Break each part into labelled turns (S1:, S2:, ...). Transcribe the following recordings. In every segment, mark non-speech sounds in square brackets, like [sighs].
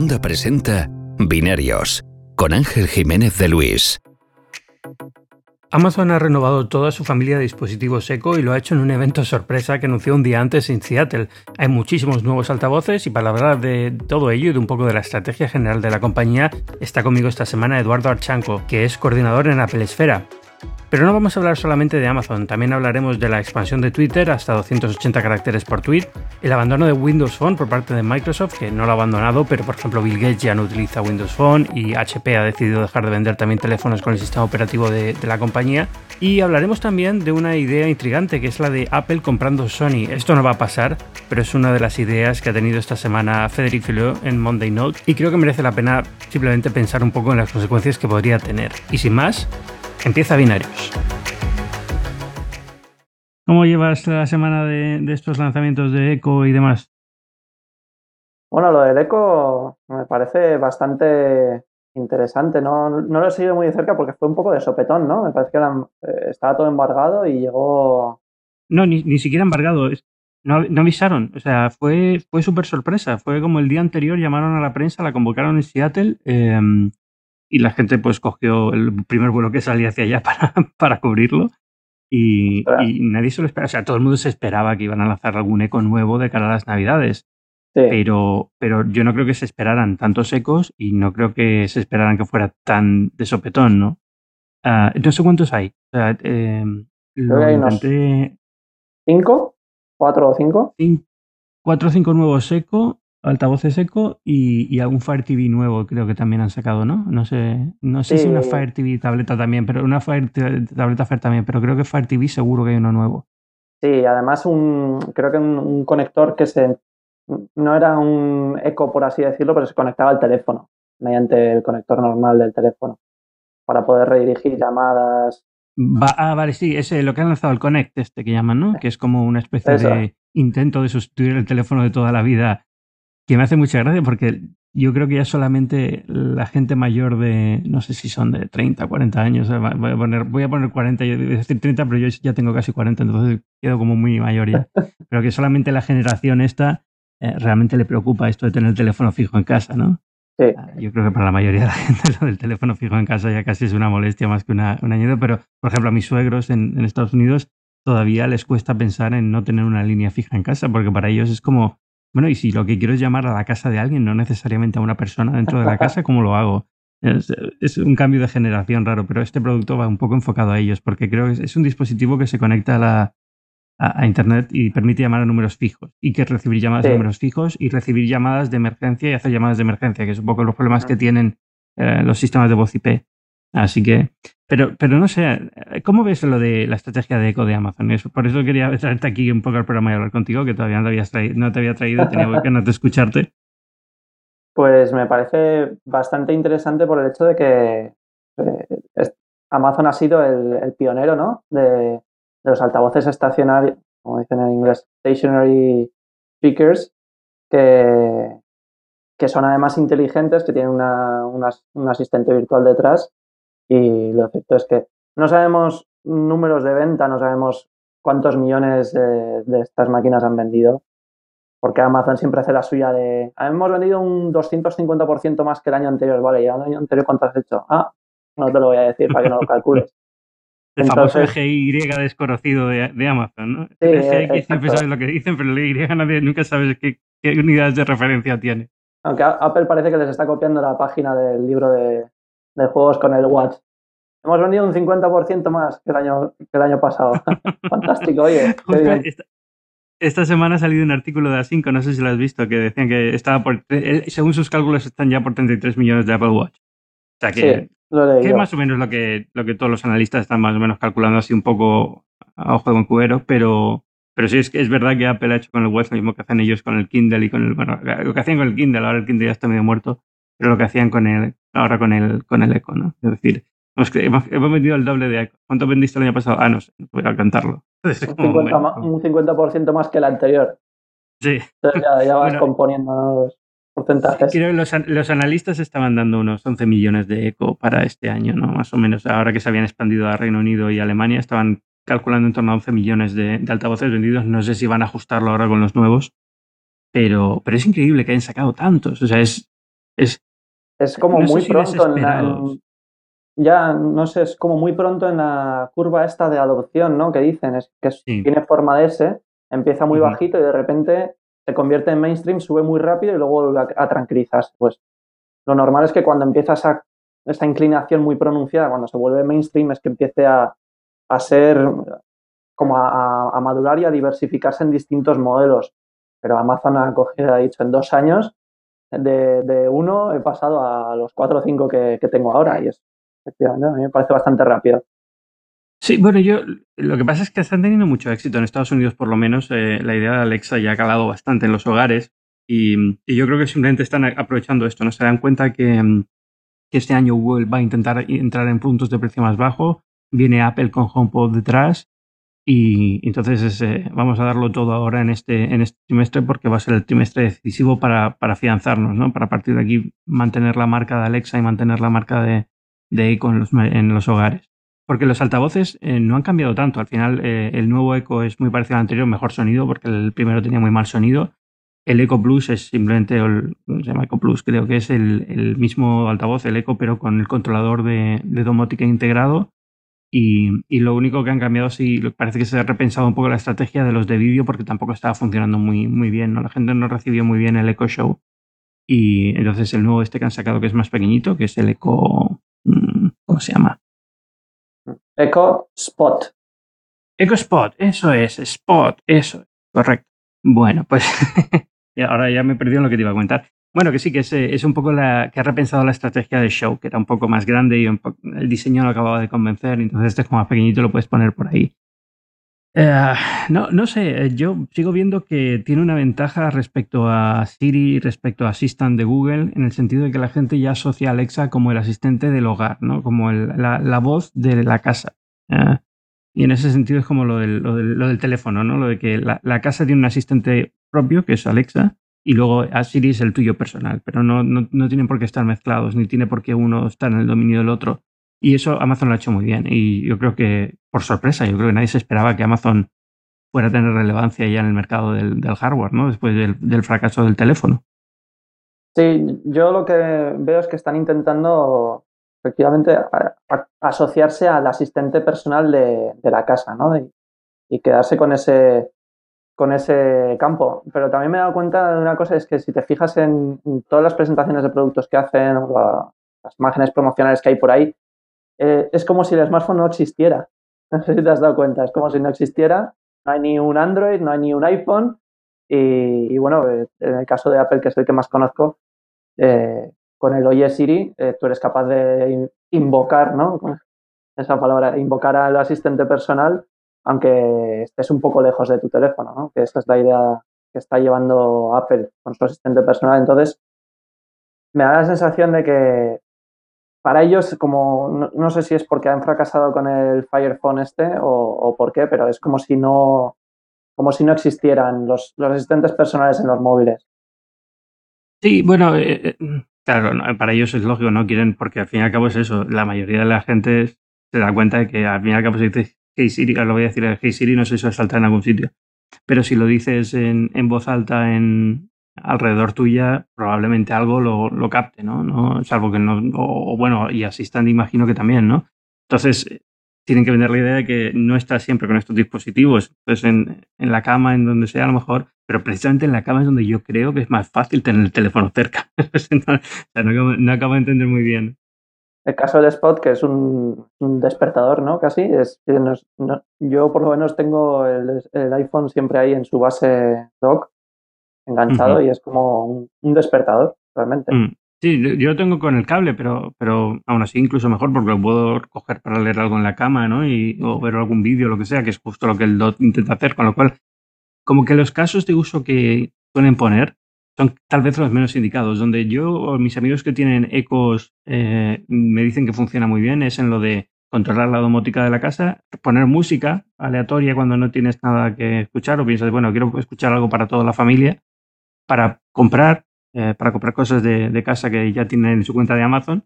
S1: Onda presenta Binarios con Ángel Jiménez de Luis.
S2: Amazon ha renovado toda su familia de dispositivos Echo y lo ha hecho en un evento sorpresa que anunció un día antes en Seattle. Hay muchísimos nuevos altavoces y para hablar de todo ello y de un poco de la estrategia general de la compañía, está conmigo esta semana Eduardo Archanco, que es coordinador en Apple Esfera. Pero no vamos a hablar solamente de Amazon, también hablaremos de la expansión de Twitter hasta 280 caracteres por tweet, el abandono de Windows Phone por parte de Microsoft, que no lo ha abandonado, pero por ejemplo Bill Gates ya no utiliza Windows Phone y HP ha decidido dejar de vender también teléfonos con el sistema operativo de, la compañía. Y hablaremos también de una idea intrigante que es la de Apple comprando Sony. Esto no va a pasar, pero es una de las ideas que ha tenido esta semana Federic Filot en Monday Note y creo que merece la pena simplemente pensar un poco en las consecuencias que podría tener. Y sin más, Empieza Binarios. ¿Cómo llevas la semana de, estos lanzamientos de Eco y demás?
S3: Bueno, lo del Eco me parece bastante interesante. No, no lo he seguido muy de cerca porque fue un poco de sopetón, ¿no? Me parece que eh, estaba todo embargado y llegó.
S2: No, ni, siquiera embargado. No, no, avisaron. O sea, fue, fue súper sorpresa. Fue como el día anterior llamaron a la prensa, la convocaron en Seattle. Em, y la gente pues cogió el primer vuelo que salía hacia allá [laughs] para, para cubrirlo y, nadie se lo esperaba. O sea, todo el mundo se esperaba que iban a lanzar algún eco nuevo de cara a las navidades. Pero, pero yo no creo que se esperaran tantos ecos y no creo que se esperaran que fuera tan de sopetón, ¿no? Uh, no sé cuántos hay. O sea, eh,
S3: ¿Cinco? ¿Cuatro o cinco?
S2: cuatro o cinco nuevos eco altavoces eco y, y, algún Fire TV nuevo creo que también han sacado, ¿no? No sé, no sé si una Fire TV tableta también, pero una Fire tableta Fire también, pero creo que Fire TV seguro que hay uno nuevo.
S3: Sí, además un creo que un, conector que se no era un eco por así decirlo, pero se conectaba al teléfono mediante el conector normal del teléfono para poder redirigir llamadas.
S2: ah, vale, sí, ese lo que han lanzado el Connect este que llaman, ¿no? Que es como una especie de intento de sustituir el teléfono de toda la vida que me hace mucha gracia porque yo creo que ya solamente la gente mayor de, no sé si son de 30, 40 años, voy a poner, voy a poner 40, yo voy a decir 30, pero yo ya tengo casi 40, entonces quedo como muy mayor ya. [laughs] Pero que solamente la generación esta eh, realmente le preocupa esto de tener el teléfono fijo en casa, ¿no?
S3: Sí.
S2: Ah, yo creo que para la mayoría de la gente [laughs] lo del teléfono fijo en casa ya casi es una molestia más que una, un añadido, pero por ejemplo a mis suegros en, en Estados Unidos todavía les cuesta pensar en no tener una línea fija en casa, porque para ellos es como bueno, y si lo que quiero es llamar a la casa de alguien, no necesariamente a una persona dentro de la [laughs] casa, ¿cómo lo hago? Es, un cambio de generación raro, pero este producto va un poco enfocado a ellos, porque creo que es, un dispositivo que se conecta a, la, a, Internet y permite llamar a números fijos, y que recibir llamadas de números fijos y recibir llamadas de emergencia y hacer llamadas de emergencia, que es un poco los problemas que tienen eh, los sistemas de voz IP. Así que, pero, pero no sé, ¿cómo ves lo de la estrategia de eco de Amazon? por eso quería [laughs] traerte aquí un poco al programa y hablar contigo, que todavía no te, habías traído, no te había traído, tenía [laughs] que no te escucharte.
S3: Pues me parece bastante interesante por el hecho de que eh, Amazon ha sido el, pionero ¿no? de, los altavoces estacionarios, como dicen en inglés, stationary speakers, que, que son además inteligentes, que tienen una, un asistente virtual detrás y lo cierto es que no sabemos números de venta, no sabemos cuántos millones de, estas máquinas han vendido, porque Amazon siempre hace la suya de, hemos vendido un 250% más que el año anterior, vale, ¿y el año anterior cuánto has hecho? Ah, no te lo voy a decir para que no lo calcules. [laughs]
S2: El famoso eje Y desconocido de, Amazon, ¿no? Sí, el siempre sabes lo que dicen, pero el Y nadie, nunca sabes qué, qué unidades de referencia tiene.
S3: Aunque Apple parece que les está copiando la página del libro de, de juegos con el Watch. Hemos vendido un 50% más que el año, que el año pasado. [laughs] Fantástico, oye.
S2: Esta, semana ha salido un artículo de A5, no sé si lo has visto, que decían que estaba por, según sus cálculos están ya por 33 millones de Apple Watch. O sea que, es más o menos lo que, lo que todos los analistas están más o menos calculando así un poco a ojo de cubero, pero, pero sí es, es verdad que Apple ha hecho con el Watch lo mismo que hacen ellos con el Kindle y con el, bueno, lo que hacían con el Kindle, ahora el Kindle ya está medio muerto, pero lo que hacían con el, ahora con el, con el eco, ¿no? Es decir, hemos, hemos vendido el doble de eco. ¿Cuánto vendiste el año pasado? Ah, no sé, no voy a cantarlo.
S3: Un 50%, más que el anterior.
S2: Sí.
S3: Entonces ya, vas componiendo los porcentajes.
S2: Creo que los, los, analistas estaban dando unos 11 millones de eco para este año, ¿no? Más o menos. Ahora que se habían expandido a Reino Unido y Alemania, estaban calculando en torno a 11 millones de, de altavoces vendidos. No sé si van a ajustarlo ahora con los nuevos. Pero, pero es increíble que hayan sacado tantos. O sea, es, Es,
S3: es como muy pronto en la, ya no sé, es como muy pronto en la curva esta de adopción, ¿no? Que dicen, es que tiene forma de S, empieza muy bajito y de repente se convierte en mainstream, sube muy rápido y luego vuelve a, tranquilizarse. Pues lo normal es que cuando empieza esa, esa inclinación muy pronunciada, cuando se vuelve mainstream, es que empiece a, a ser como a, a, madurar y a diversificarse en distintos modelos. Pero Amazon ha cogido, ha dicho, en dos años, de, de uno he pasado a los cuatro o cinco que, que tengo ahora y es efectivamente, a mí me parece bastante rápido.
S2: Sí, bueno, yo lo que pasa es que están teniendo mucho éxito en Estados Unidos, por lo menos. Eh, la idea de Alexa ya ha calado bastante en los hogares y, yo creo que simplemente están aprovechando esto, ¿no? Se dan cuenta que, que, este año Google va a intentar entrar en puntos de precio más bajo, viene Apple con HomePod detrás y entonces vamos a darlo todo ahora en este, en este trimestre porque va a ser el trimestre decisivo para, para afianzarnos, ¿no? Para partir de aquí mantener la marca de Alexa y mantener la marca de, de Echo en los, hogares. Porque los altavoces eh, no han cambiado tanto. Al final, eh, el nuevo Echo es muy parecido al anterior, mejor sonido, porque el primero tenía muy mal sonido. El Echo Plus es simplemente, el, Echo Plus, creo que es el, mismo altavoz, el Echo, pero con el controlador de, domótica integrado. Y, lo único que han cambiado, sí, parece que se ha repensado un poco la estrategia de los de vídeo porque tampoco estaba funcionando muy, muy bien. ¿no? La gente no recibió muy bien el Echo Show. Y entonces el nuevo este que han sacado, que es más pequeñito, que es el Echo Mm, ¿Cómo se llama?
S3: Eco Spot.
S2: Eco Spot, eso es, Spot, eso, correcto. Bueno, pues [laughs] ahora ya me he perdido en lo que te iba a comentar. Bueno, que sí, que es, es, un poco la que ha repensado la estrategia del show, que era un poco más grande y el diseño no acababa de convencer, entonces este es como más pequeñito, lo puedes poner por ahí. Eh, no, no sé, eh, yo sigo viendo que tiene una ventaja respecto a Siri, respecto a Assistant de Google, en el sentido de que la gente ya asocia a Alexa como el asistente del hogar, ¿no? Como la, voz de la casa. Eh, y en ese sentido es como lo del, lo del, teléfono, ¿no? Lo de que la, casa tiene un asistente propio, que es Alexa, y luego a Siri es el tuyo personal, pero no, no, no tienen por qué estar mezclados, ni tiene por qué uno estar en el dominio del otro. Y eso Amazon lo ha hecho muy bien. Y yo creo que, por sorpresa, yo creo que nadie se esperaba que Amazon fuera a tener relevancia ya en el mercado del, hardware, ¿no? Después del, fracaso del teléfono.
S3: Sí, yo lo que veo es que están intentando efectivamente asociarse al asistente personal de, la casa, ¿no? y quedarse con ese, con ese campo. Pero también me he dado cuenta de una cosa, es que si te fijas en, todas las presentaciones de productos que hacen, o las imágenes promocionales que hay por ahí, eh, es como si el smartphone no existiera. [laughs] No sé si te has dado cuenta, es como si no existiera. No hay ni un Android, no hay ni un iPhone. Y, bueno, eh, en el caso de Apple, que es el que más conozco, eh, con el Oye Siri, tú eres capaz de invocar, ¿no? [laughs] Esa palabra, invocar al asistente personal, aunque estés un poco lejos de tu teléfono, ¿no? Que esta es la idea que está llevando Apple con su asistente personal. Entonces, me da la sensación de que para ellos, como no, sé si es porque han fracasado con el Fire Phone este o, por qué, pero es como si no, como si no existieran los, asistentes personales en los móviles.
S2: Sí, bueno, eh, eh, claro, para ellos es lógico, no quieren, porque al fin y al cabo es eso. La mayoría de la gente se da cuenta de que al fin y al cabo si Hey Siri, lo voy a decir Hey Siri, no sé si va a saltar en algún sitio. Pero si lo dices en, en voz alta en, alrededor tuya probablemente algo lo, lo capte, ¿no? ¿no? Salvo que no, o, bueno, y Assistant imagino que también, ¿no? Entonces, tienen que vender la idea de que no estás siempre con estos dispositivos, pues en, en, la cama, en donde sea a lo mejor, pero precisamente en la cama es donde yo creo que es más fácil tener el teléfono cerca. [laughs] no, no, acabo, de entender muy bien.
S3: El caso del Spot, que es un, un despertador, ¿no? Casi, es, yo por lo menos tengo el, el, iPhone siempre ahí en su base dock enganchado y es como un, despertador, realmente. Mm.
S2: Sí, yo lo tengo con el cable, pero, pero aún así incluso mejor porque lo puedo coger para leer algo en la cama, ¿no? Y, o ver algún vídeo, lo que sea, que es justo lo que el DOT intenta hacer, con lo cual, como que los casos de uso que suelen poner son tal vez los menos indicados. Donde yo o mis amigos que tienen ecos eh, me dicen que funciona muy bien es en lo de controlar la domótica de la casa, poner música aleatoria cuando no tienes nada que escuchar o piensas, bueno, quiero escuchar algo para toda la familia para comprar, eh, para comprar cosas de, casa que ya tienen en su cuenta de Amazon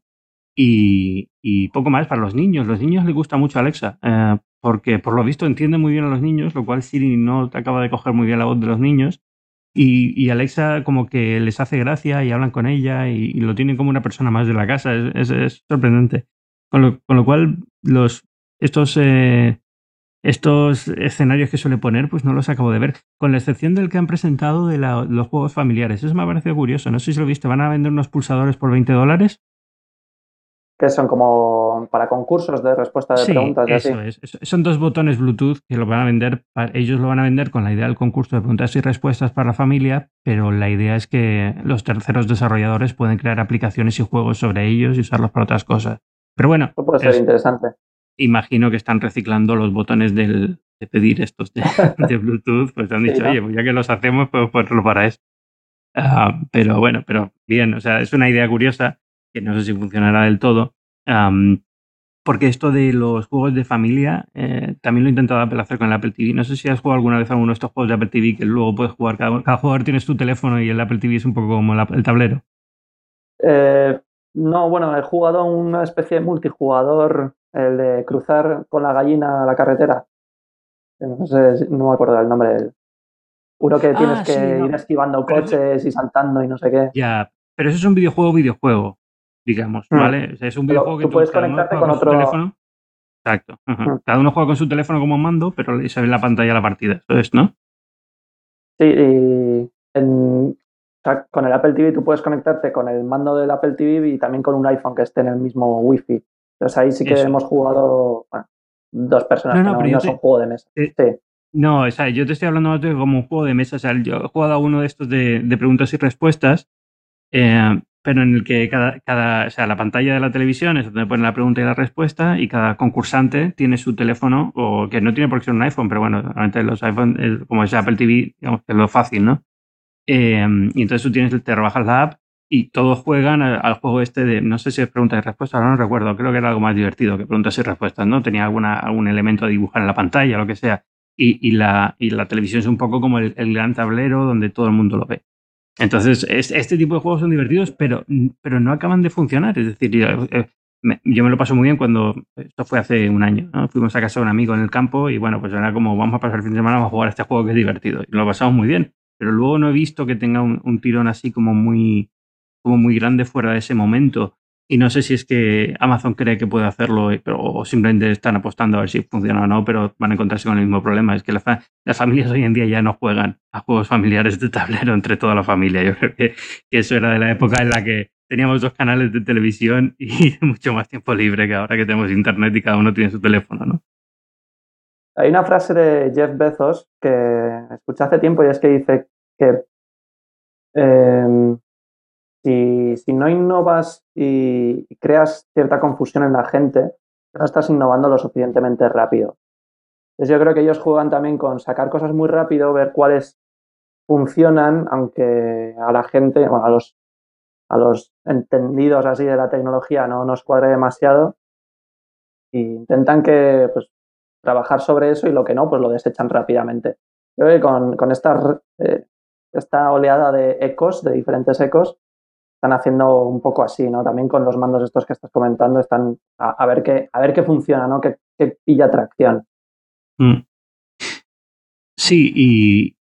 S2: y, poco más para los niños. Los niños les gusta mucho Alexa eh, porque por lo visto entiende muy bien a los niños, lo cual Siri no te acaba de coger muy bien la voz de los niños. Y, Alexa como que les hace gracia y hablan con ella y, lo tienen como una persona más de la casa. Es, sorprendente. Con lo, con lo, cual, los, estos, eh, estos escenarios que suele poner, pues no los acabo de ver. Con la excepción del que han presentado de los juegos familiares. Eso me ha parecido curioso. No sé si lo viste. Van a vender unos pulsadores por 20 dólares
S3: que son como para concursos de respuesta de preguntas.
S2: Eso es. Son dos botones Bluetooth que lo van a vender, ellos lo van a vender con la idea del concurso de preguntas y respuestas para la familia, pero la idea es que los terceros desarrolladores pueden crear aplicaciones y juegos sobre ellos y usarlos para otras cosas. Pero bueno.
S3: Eso puede ser interesante.
S2: Imagino que están reciclando los botones del, de pedir estos de, [laughs] Bluetooth, pues han dicho, oye, pues ya que los hacemos, podemos ponerlo para esto. Ah, pero bueno, pero bien, o sea, es una idea curiosa que no sé si funcionará del todo. porque esto de los juegos de familia eh, también lo he intentado hacer con el Apple TV. No sé si has jugado alguna vez alguno de estos juegos de Apple TV que luego puedes jugar. Cada, cada jugador tienes tu teléfono y el Apple TV es un poco como el tablero.
S3: Eh, no, bueno, he jugado una especie de multijugador, el de cruzar con la gallina a la carretera. No sé, no me acuerdo del nombre. Uno que tienes ah, que ir esquivando coches y saltando y no sé qué.
S2: Ya, pero eso es un videojuego, videojuego digamos, mm. ¿vale? es un videojuego que
S3: tú puedes conectarte con otro
S2: teléfono. Exacto. Mm. Cada uno juega con su teléfono como mando, pero se ve en la pantalla la partida. Eso es, ¿no?
S3: Sí, y con el Apple TV tú puedes conectarte con el mando del Apple TV y también con un iPhone que esté en el mismo Wi-Fi. Entonces ahí sí que hemos jugado dos personas no, no, son juego de mesa. sí.
S2: No, o sea, yo te estoy hablando de como un juego de mesa. O sea, yo he jugado a uno de estos de, de preguntas y respuestas. Eh, pero en el que cada, cada, o sea, la pantalla de la televisión es donde pone la pregunta y la respuesta y cada concursante tiene su teléfono, o que no tiene por qué ser un iPhone, pero bueno, normalmente los iPhone, como es Apple TV, digamos que es lo fácil, ¿no? Eh, y entonces tú tienes, te rebajas la app y todos juegan al, juego este de, no sé si es pregunta y respuesta, ahora no recuerdo, creo que era algo más divertido que preguntas y respuestas, ¿no? Tenía alguna, algún elemento de dibujar en la pantalla, lo que sea. Y, y, la, y la televisión es un poco como el gran tablero donde todo el mundo lo ve. Entonces, este tipo de juegos son divertidos, pero, pero no acaban de funcionar. Es decir, yo, eh, me, lo paso muy bien cuando, esto fue hace un año, ¿no? fuimos a casa de un amigo en el campo y bueno, pues era como, vamos a pasar el fin de semana, vamos a jugar a este juego que es divertido. Y lo pasamos muy bien, pero luego no he visto que tenga un, un tirón así como muy, como muy grande fuera de ese momento. Y no sé si es que Amazon cree que puede hacerlo eh, o simplemente están apostando a ver si funciona o no, pero van a encontrarse con el mismo problema. Es que las familias hoy en día ya no juegan a juegos familiares de tablero entre toda la familia. Yo creo que, eso era de la época en la que teníamos dos canales de televisión y [laughs] mucho más tiempo libre que ahora que tenemos internet y cada uno tiene su teléfono, ¿no?
S3: Hay una frase de Jeff Bezos que escuché hace tiempo y es que dice que em, si, no innovas y creas cierta confusión en la gente, no estás innovando lo suficientemente rápido. Entonces yo creo que ellos juegan también con sacar cosas muy rápido, ver cuáles funcionan, aunque a la gente, bueno, a los, a los entendidos así de la tecnología no nos cuadre demasiado. E intentan que, pues, trabajar sobre eso y lo que no, pues lo desechan rápidamente. Creo que con, con esta, eh, esta oleada de ecos, de diferentes ecos, están haciendo un poco así, ¿no? También con los mandos estos que estás comentando, están a, ver qué, a ver qué funciona, ¿no? Que, pilla tracción. Mm.
S2: Sí, y,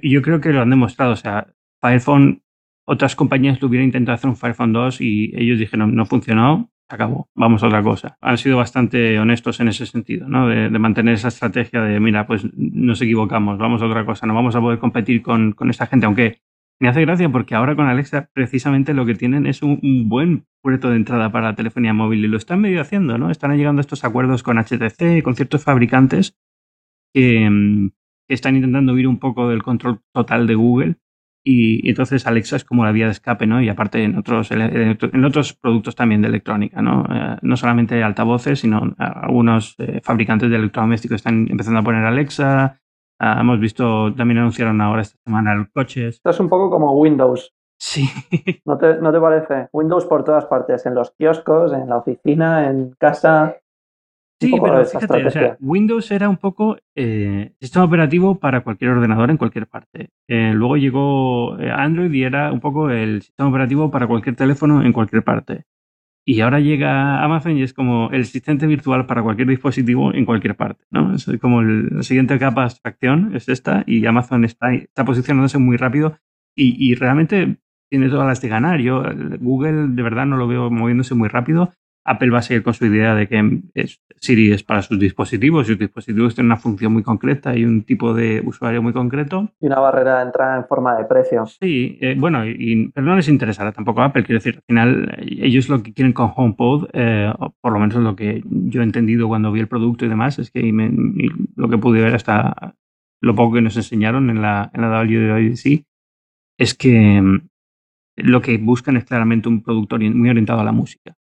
S2: yo, creo que lo han demostrado. O sea, Firephone, otras compañías lo hubieran intentado hacer un Firephone 2 y ellos dijeron, no, funcionó, acabó, vamos a otra cosa. Han sido bastante honestos en ese sentido, ¿no? De, mantener esa estrategia de, mira, pues nos equivocamos, vamos a otra cosa, no vamos a poder competir con, con esta gente, aunque me hace gracia porque ahora con Alexa precisamente lo que tienen es un, buen puerto de entrada para la telefonía móvil y lo están medio haciendo, ¿no? Están llegando estos acuerdos con HTC con ciertos fabricantes que, mm, están intentando ir un poco del control total de Google y, entonces Alexa es como la vía de escape, ¿no? Y aparte en otros, en otros productos también de electrónica, ¿no? Eh, no solamente altavoces, sino algunos eh, fabricantes de electrodomésticos están empezando a poner Alexa, Ah, hemos visto, también anunciaron ahora esta semana el coche.
S3: Esto es un poco como Windows.
S2: Sí. [laughs]
S3: ¿No te, ¿No te parece? Windows por todas partes, en los kioscos, en la oficina, en casa.
S2: Sí, pero fíjate, o sea, Windows era un poco eh, sistema operativo para cualquier ordenador en cualquier parte. Eh, luego llegó eh, Android y era un poco el sistema operativo para cualquier teléfono en cualquier parte. Y ahora llega Amazon y es como el asistente virtual para cualquier dispositivo en cualquier parte, ¿no? Es como la siguiente capa de abstracción es esta y Amazon está, está posicionándose muy rápido y, y realmente tiene todas las de ganar. Yo, Google de verdad no lo veo moviéndose muy rápido Apple va a seguir con su idea de que Siri es para sus dispositivos y sus dispositivos tienen una función muy concreta y un tipo de usuario muy concreto.
S3: Y una barrera de entrada en forma de precio.
S2: Sí, eh, bueno, y, pero no les interesará tampoco a Apple. Quiero decir, al final, ellos lo que quieren con HomePod, eh, por lo menos lo que yo he entendido cuando vi el producto y demás, es que lo que pude ver hasta lo poco que nos enseñaron en la, en la WWDC, es que mm, lo que buscan es claramente un producto muy orientado a la música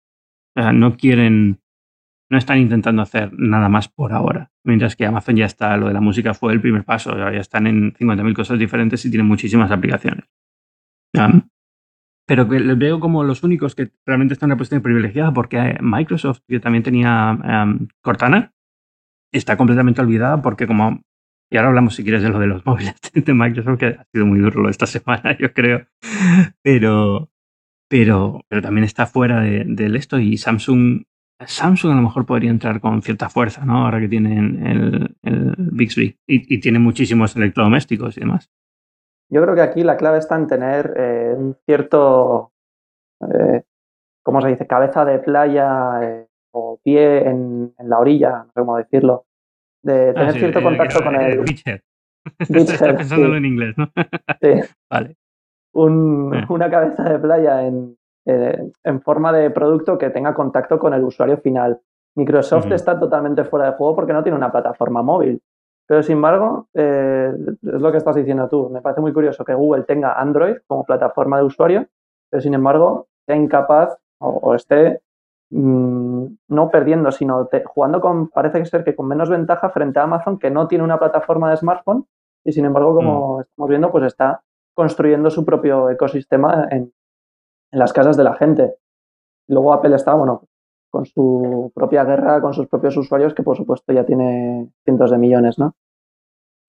S2: no quieren, no están intentando hacer nada más por ahora. Mientras que Amazon ya está, lo de la música fue el primer paso, ya están en 50.000 cosas diferentes y tienen muchísimas aplicaciones. pero que les veo como los únicos que realmente están en una posición privilegiada porque Microsoft, que también tenía Cortana, está completamente olvidada porque como y ahora hablamos, si quieres, de lo de los [laughs] móviles de Microsoft, que ha sido muy duro esta semana, [laughs] yo creo. Pero, pero, pero también está fuera de, esto y Samsung, Samsung a lo mejor podría entrar con cierta fuerza, ¿no? Ahora que tienen el, el Bixby y, y tiene muchísimos electrodomésticos y demás.
S3: Yo creo que aquí la clave está en tener eh, un cierto, eh, ¿cómo se dice? Cabeza de playa eh, o pie en, en, la orilla, no sé cómo decirlo. De ah, tener cierto contacto con el...
S2: Beachhead. [laughs] Beachhead pensándolo en inglés, ¿no?
S3: Sí. [laughs]
S2: vale
S3: un, [laughs] una cabeza de playa en, eh, en, forma de producto que tenga contacto con el usuario final. Microsoft está totalmente fuera de juego porque no tiene una plataforma móvil. Pero sin embargo, eh, es lo que estás diciendo tú. Me parece muy curioso que Google tenga Android como plataforma de usuario, pero sin embargo sea incapaz o, esté mm, no perdiendo, sino jugando con, parece ser que con menos ventaja frente a Amazon, que no tiene una plataforma de smartphone y sin embargo, como estamos viendo, pues está construyendo su propio ecosistema en, las casas de la gente. Luego Apple está, bueno, con su propia guerra, con sus propios usuarios, que por supuesto ya tiene cientos de millones, ¿no?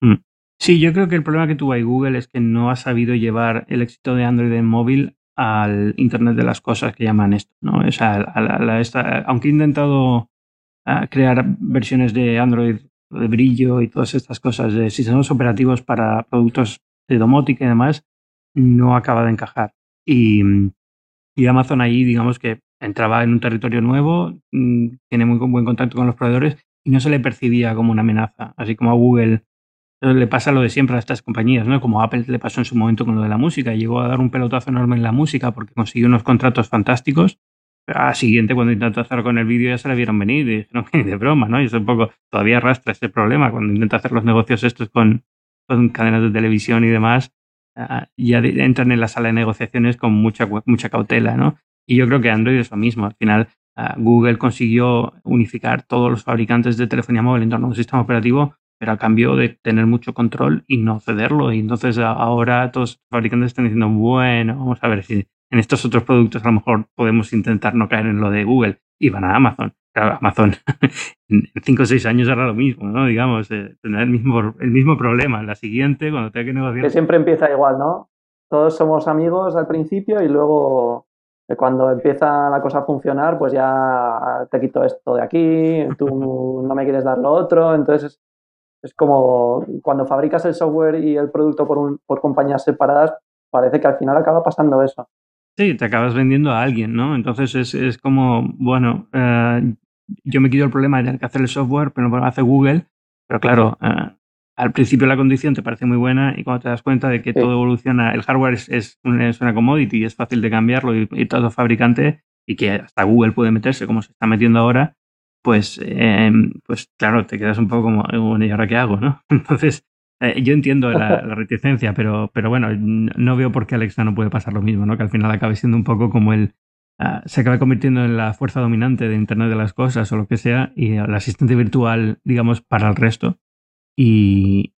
S2: Mm. Sí, yo creo que el problema que tuvo ahí Google es que no ha sabido llevar el éxito de Android en móvil al Internet de las cosas que llaman esto, ¿no? O sea, aunque he intentado ah, crear versiones de Android de brillo y todas estas cosas de sistemas operativos para productos de domótica y demás, no acaba de encajar. Y, Amazon ahí, digamos que entraba en un territorio nuevo, mm, tiene muy buen contacto con los proveedores y no se le percibía como una amenaza, así como a Google le pasa lo de siempre a estas compañías, ¿no? Como Apple le pasó en su momento con lo de la música, llegó a dar un pelotazo enorme en la música porque consiguió unos contratos fantásticos. A siguiente, cuando intentó hacer con el vídeo, ya se le vieron venir y dijeron [laughs] que de broma, ¿no? Y eso un poco todavía arrastra ese problema cuando intenta hacer los negocios estos con, con cadenas de televisión y demás, ah, ya entran en la sala de negociaciones con mucha, mucha cautela, ¿no? Y yo creo que Android es lo mismo. Al final, ah, Google consiguió unificar todos los fabricantes de telefonía móvil en torno a un sistema operativo, pero a cambio de tener mucho control y no cederlo. Y entonces ahora todos los fabricantes están diciendo, bueno, vamos a ver si en estos otros productos a lo mejor podemos intentar no caer en lo de Google. Y van a Amazon. Amazon [laughs] en 5 o 6 años hará lo mismo, ¿no? Digamos, eh, tendrá el mismo, el mismo problema. La siguiente, cuando tenga que negociar.
S3: Que siempre empieza igual, ¿no? Todos somos amigos al principio y luego eh, cuando empieza la cosa a funcionar, pues ya te quito esto de aquí, tú [laughs] no me quieres dar lo otro. Entonces es, como cuando fabricas el software y el producto por, un, por compañías separadas, parece que al final acaba pasando eso.
S2: Sí, te acabas vendiendo a alguien, ¿no? Entonces es, es como, bueno, eh, yo me quito el problema de tener que hacer el software, pero lo hace Google. Pero claro, eh, al principio la condición te parece muy buena y cuando te das cuenta de que todo evoluciona, el hardware es, es, una commodity y es fácil de cambiarlo y, todo fabricante y que hasta Google puede meterse como se está metiendo ahora, pues, eh, pues claro, te quedas un poco como, bueno, ¿y ahora qué hago? ¿no? [laughs] Entonces, eh, yo entiendo [laughs] la, reticencia, pero, pero bueno, no veo por qué Alexa no puede pasar lo mismo, ¿no? Que al final acabe siendo un poco como el, Ah, se acaba convirtiendo en la fuerza dominante de Internet de las Cosas o lo que sea, y el asistente virtual, digamos, para el resto. Y,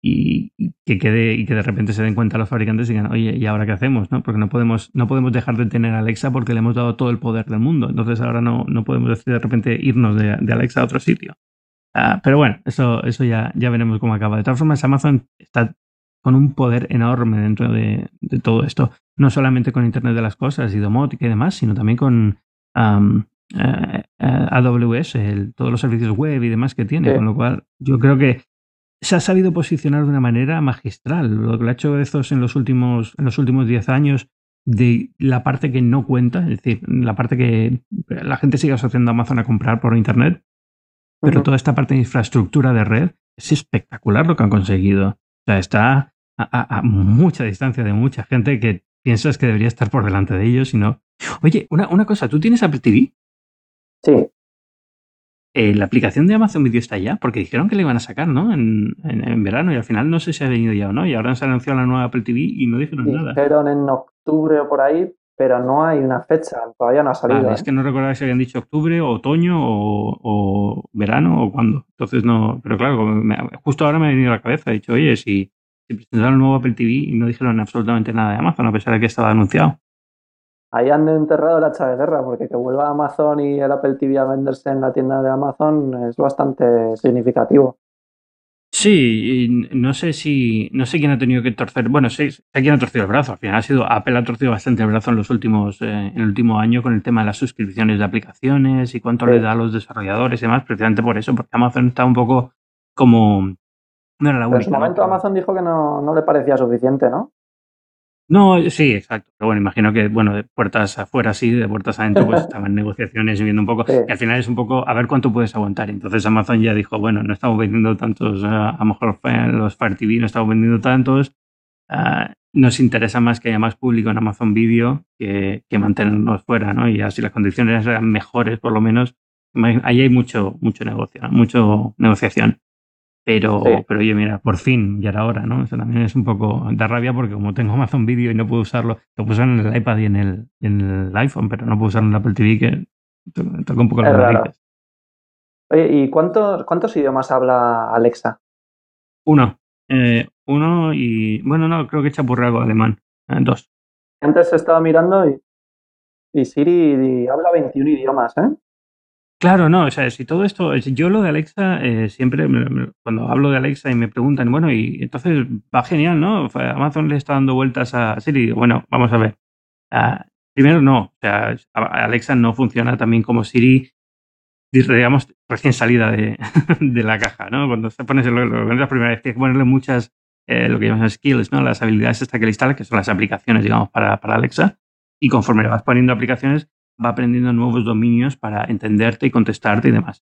S2: que quede y que de repente se den cuenta los fabricantes y digan, oye, ¿y ahora qué hacemos? ¿no? Porque no podemos, no podemos dejar de tener a Alexa porque le hemos dado todo el poder del mundo. Entonces ahora no, no podemos decir de repente irnos de, Alexa a otro sitio. Ah, pero bueno, eso, eso ya, ya veremos cómo acaba. De todas formas, Amazon está con un poder enorme dentro de, todo esto. No solamente con Internet de las Cosas y domótica y demás, sino también con eh, AWS, todos los servicios web y demás que tiene, con lo cual yo creo que se ha sabido posicionar de una manera magistral. Lo que lo ha hecho Bezos en los últimos, en los últimos 10 años de la parte que no cuenta, es decir, la parte que la gente sigue asociando a Amazon a comprar por Internet, pero toda esta parte de infraestructura de red es espectacular lo que han conseguido. O sea, está a, mucha distancia de mucha gente que piensas que debería estar por delante de ellos y no. Oye, una, una cosa, ¿tú tienes Apple TV?
S3: Sí.
S2: Eh, la aplicación de Amazon Video está ya, porque dijeron que le iban a sacar, ¿no? En, en, verano y al final no sé si ha venido ya o no. Y ahora se ha anunciado la nueva Apple TV y no dijeron nada.
S3: Dijeron en octubre o por ahí, pero no hay una fecha, todavía no ha salido.
S2: Es ¿eh? que no recordaba si habían dicho octubre, o otoño, o, verano, o cuándo. Entonces no, pero claro, justo ahora me ha venido a la cabeza, he dicho, oye, si, si presentaron el nuevo Apple TV y no dijeron absolutamente nada de Amazon, a pesar de que estaba anunciado
S3: ahí han enterrado el hacha de guerra, porque que vuelva Amazon y el Apple TV a venderse en la tienda de Amazon es bastante significativo.
S2: Sí, y no sé si, no sé quién ha tenido que torcer, bueno, sé, sé quién ha torcido el brazo, al final ha sido, Apple ha torcido bastante el brazo en los últimos, eh, en el último año con el tema de las suscripciones de aplicaciones y cuánto le da a los desarrolladores y demás, precisamente por eso, porque Amazon está un poco como,
S3: no era la única. En su momento Amazon dijo que no, no le parecía suficiente, ¿no?
S2: No, sí, exacto. Pero bueno, imagino que, bueno, de puertas afuera sí, de puertas adentro, pues [laughs] estaban negociaciones y viendo un poco. Y al final es un poco a ver cuánto puedes aguantar. Entonces Amazon ya dijo, bueno, no estamos vendiendo tantos, eh, a lo mejor los Fire TV no estamos vendiendo tantos. Ah, nos interesa más que haya más público en Amazon Video que, que mantenernos fuera, ¿no? Y así las condiciones eran mejores, por lo menos. Ahí hay mucho, mucho negocio, mucho negociación. Pero, pero oye, mira, por fin, ya era hora, ¿no? Eso también es un poco da rabia porque como tengo Amazon Video y no puedo usarlo, lo puedo usar en el iPad y en el, en el iPhone, pero no puedo usarlo en el Apple TV, que toca un poco las narices.
S3: Oye, ¿y cuántos, cuántos idiomas habla Alexa?
S2: Uno. Eh, uno y. Bueno, no, creo que chapurre algo alemán. Eh, dos.
S3: Antes estaba mirando y, y Siri habla 21 idiomas, ¿eh?
S2: Claro, no, o sea, si todo esto, yo lo de Alexa, eh, siempre cuando hablo de Alexa y me preguntan, bueno, y entonces va genial, ¿no? Amazon le está dando vueltas a Siri. Bueno, vamos a ver. Ah, primero, no, o sea, Alexa no funciona también como Siri, digamos, recién salida [laughs] de, la caja, ¿no? Cuando se pones lo, la primera vez, tienes que ponerle muchas, eh, lo que llamamos skills, ¿no? Las habilidades estas que le instala, que son las aplicaciones, digamos, para, para Alexa. Y conforme le vas poniendo aplicaciones, va aprendiendo nuevos dominios para entenderte y contestarte y demás.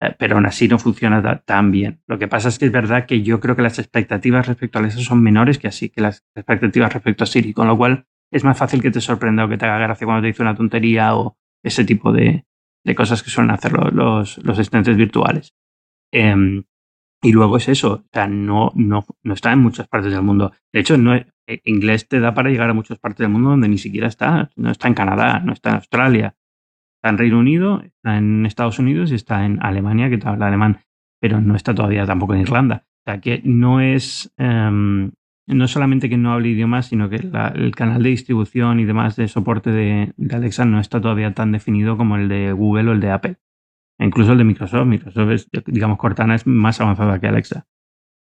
S2: Eh, pero aún así no funciona tan bien. Lo que pasa es que es verdad que yo creo que las expectativas respecto a Alexa son menores que así, que las expectativas respecto a Siri, con lo cual es más fácil que te sorprenda o que te haga gracia cuando te dice una tontería o ese tipo de, cosas que suelen hacer los, los virtuales. Em, y luego es eso, o sea, no, no, no está en muchas partes del mundo. De hecho, no, inglés te da para llegar a muchas partes del mundo donde ni siquiera está. No está en Canadá, no está en Australia. Está en Reino Unido, está en Estados Unidos y está en Alemania, que te habla alemán, pero no está todavía tampoco en Irlanda. O sea, que no es, em, no solamente que no hable idiomas, sino que el canal de distribución y demás de soporte de, de Alexa no está todavía tan definido como el de Google o el de Apple incluso el de Microsoft. Microsoft es, digamos, Cortana es más avanzada que Alexa.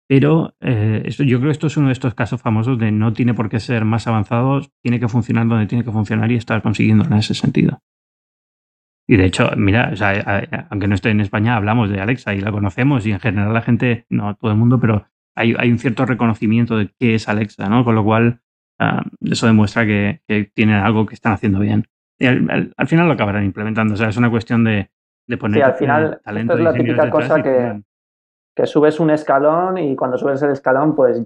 S2: Pero eh, esto, yo creo que esto es uno de estos casos famosos de no tiene por qué ser más avanzado, tiene que funcionar donde tiene que funcionar y estar consiguiendo en ese sentido. Y de hecho, mira, aunque no esté en España, hablamos de Alexa y la conocemos y en general la gente, no todo el mundo, pero hay, un cierto reconocimiento de qué es Alexa, ¿no? Con lo cual, ah, eso demuestra que, tienen algo que están haciendo bien. Y al, al, final lo acabarán implementando. O sea, es una cuestión de, sí,
S3: al final, esto es la típica cosa que, que, subes un escalón y cuando subes el escalón, pues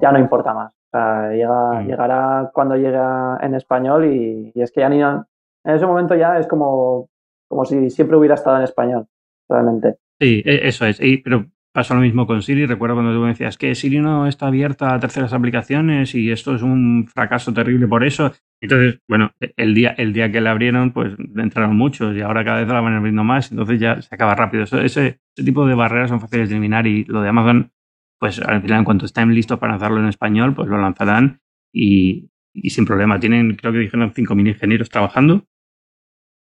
S3: ya no importa más. O sea, llega, mm. llegará cuando llega en español y, es que ya ni. En ese momento ya es como, como si siempre hubiera estado en español, realmente.
S2: Sí, e, eso es. pero pasa lo mismo con Siri. Recuerdo cuando tú me decías que Siri no está abierta a terceras aplicaciones y esto es un fracaso terrible por eso. Entonces, bueno, el día, el día que la abrieron, pues entraron muchos y ahora cada vez la van abriendo más, entonces ya se acaba rápido. ese, ese, tipo de barreras son fáciles de eliminar y lo de Amazon, pues al final, en cuanto estén listos para lanzarlo en español, pues lo lanzarán y, sin problema. Tienen, creo que dijeron, 5.000 ingenieros trabajando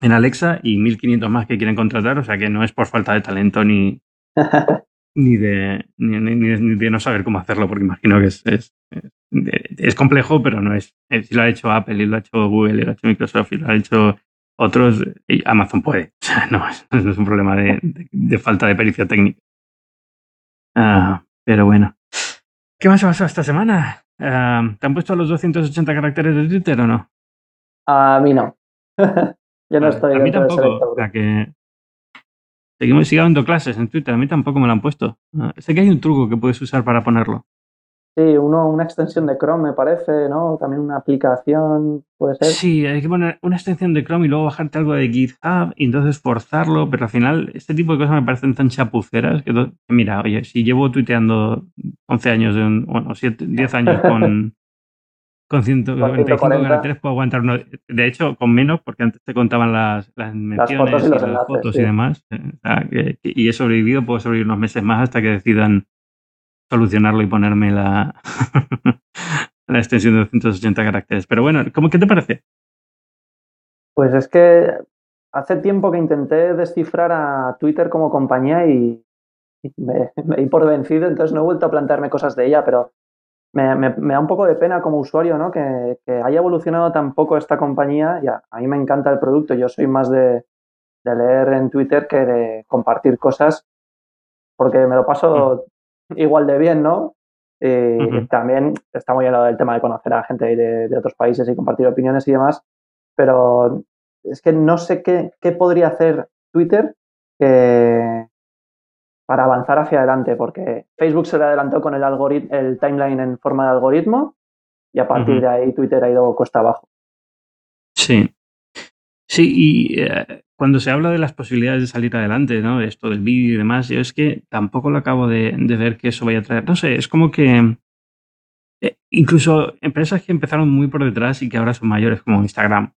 S2: en Alexa y 1.500 más que quieren contratar, o sea que no es por falta de talento ni, [laughs] ni de, ni, ni, de no saber cómo hacerlo, porque imagino que es, es, es, complejo, pero no es. Si lo ha hecho Apple, y lo ha hecho Google, y lo ha hecho Microsoft, y lo ha hecho Otros, Amazon puede. [laughs] O sea, no, no es un problema de, falta de pericia técnica. Ah, pero bueno. ¿Qué más ha pasado esta semana? Ah, ¿Te han puesto los 280 caracteres de Twitter o no?
S3: A mí no. [laughs] Yo no estoy
S2: A mí tampoco. O sea que seguimos sigue habiendo clases en Twitter. A mí tampoco me lo han puesto. Ah, sé que hay un truco que puedes usar para ponerlo.
S3: Sí, uno, una extensión de Chrome me parece, ¿no? También una aplicación, puede ser.
S2: Sí, hay que poner una extensión de Chrome y luego bajarte algo de GitHub y entonces forzarlo, pero al final este tipo de cosas me parecen tan chapuceras que, mira, oye, si llevo tuiteando 11 años, de un, bueno, 7, 10 años con, [laughs] con 145 caracteres, puedo aguantar uno. De hecho, con menos, porque antes te contaban las, las menciones y, las fotos y demás. Eh, y he sobrevivido, puedo sobrevivir unos meses más hasta que decidan solucionarlo y ponerme la, [laughs] la extensión de 280 caracteres. Pero bueno, ¿cómo qué te parece?
S3: Pues es que hace tiempo que intenté descifrar a Twitter como compañía y, me, di por vencido, entonces no he vuelto a plantearme cosas de ella, pero me, da un poco de pena como usuario, ¿no? Que, haya evolucionado tan poco esta compañía. Ya, a mí me encanta el producto, yo soy más de, de leer en Twitter que de compartir cosas, porque me lo paso igual de bien, ¿no? Y también está muy lado del tema de conocer a gente de, otros países y compartir opiniones y demás, pero es que no sé qué, qué podría hacer Twitter para avanzar hacia adelante, porque Facebook se le adelantó con el, algoritmo, el timeline en forma de algoritmo y a partir de ahí Twitter ha ido cuesta abajo.
S2: Sí. Sí, y eh, cuando se habla de las posibilidades de salir adelante, ¿no? Esto del vídeo y demás, yo es que tampoco lo acabo de, ver que eso vaya a traer. No sé, es como que eh, incluso empresas que empezaron muy por detrás y que ahora son mayores, como Instagram,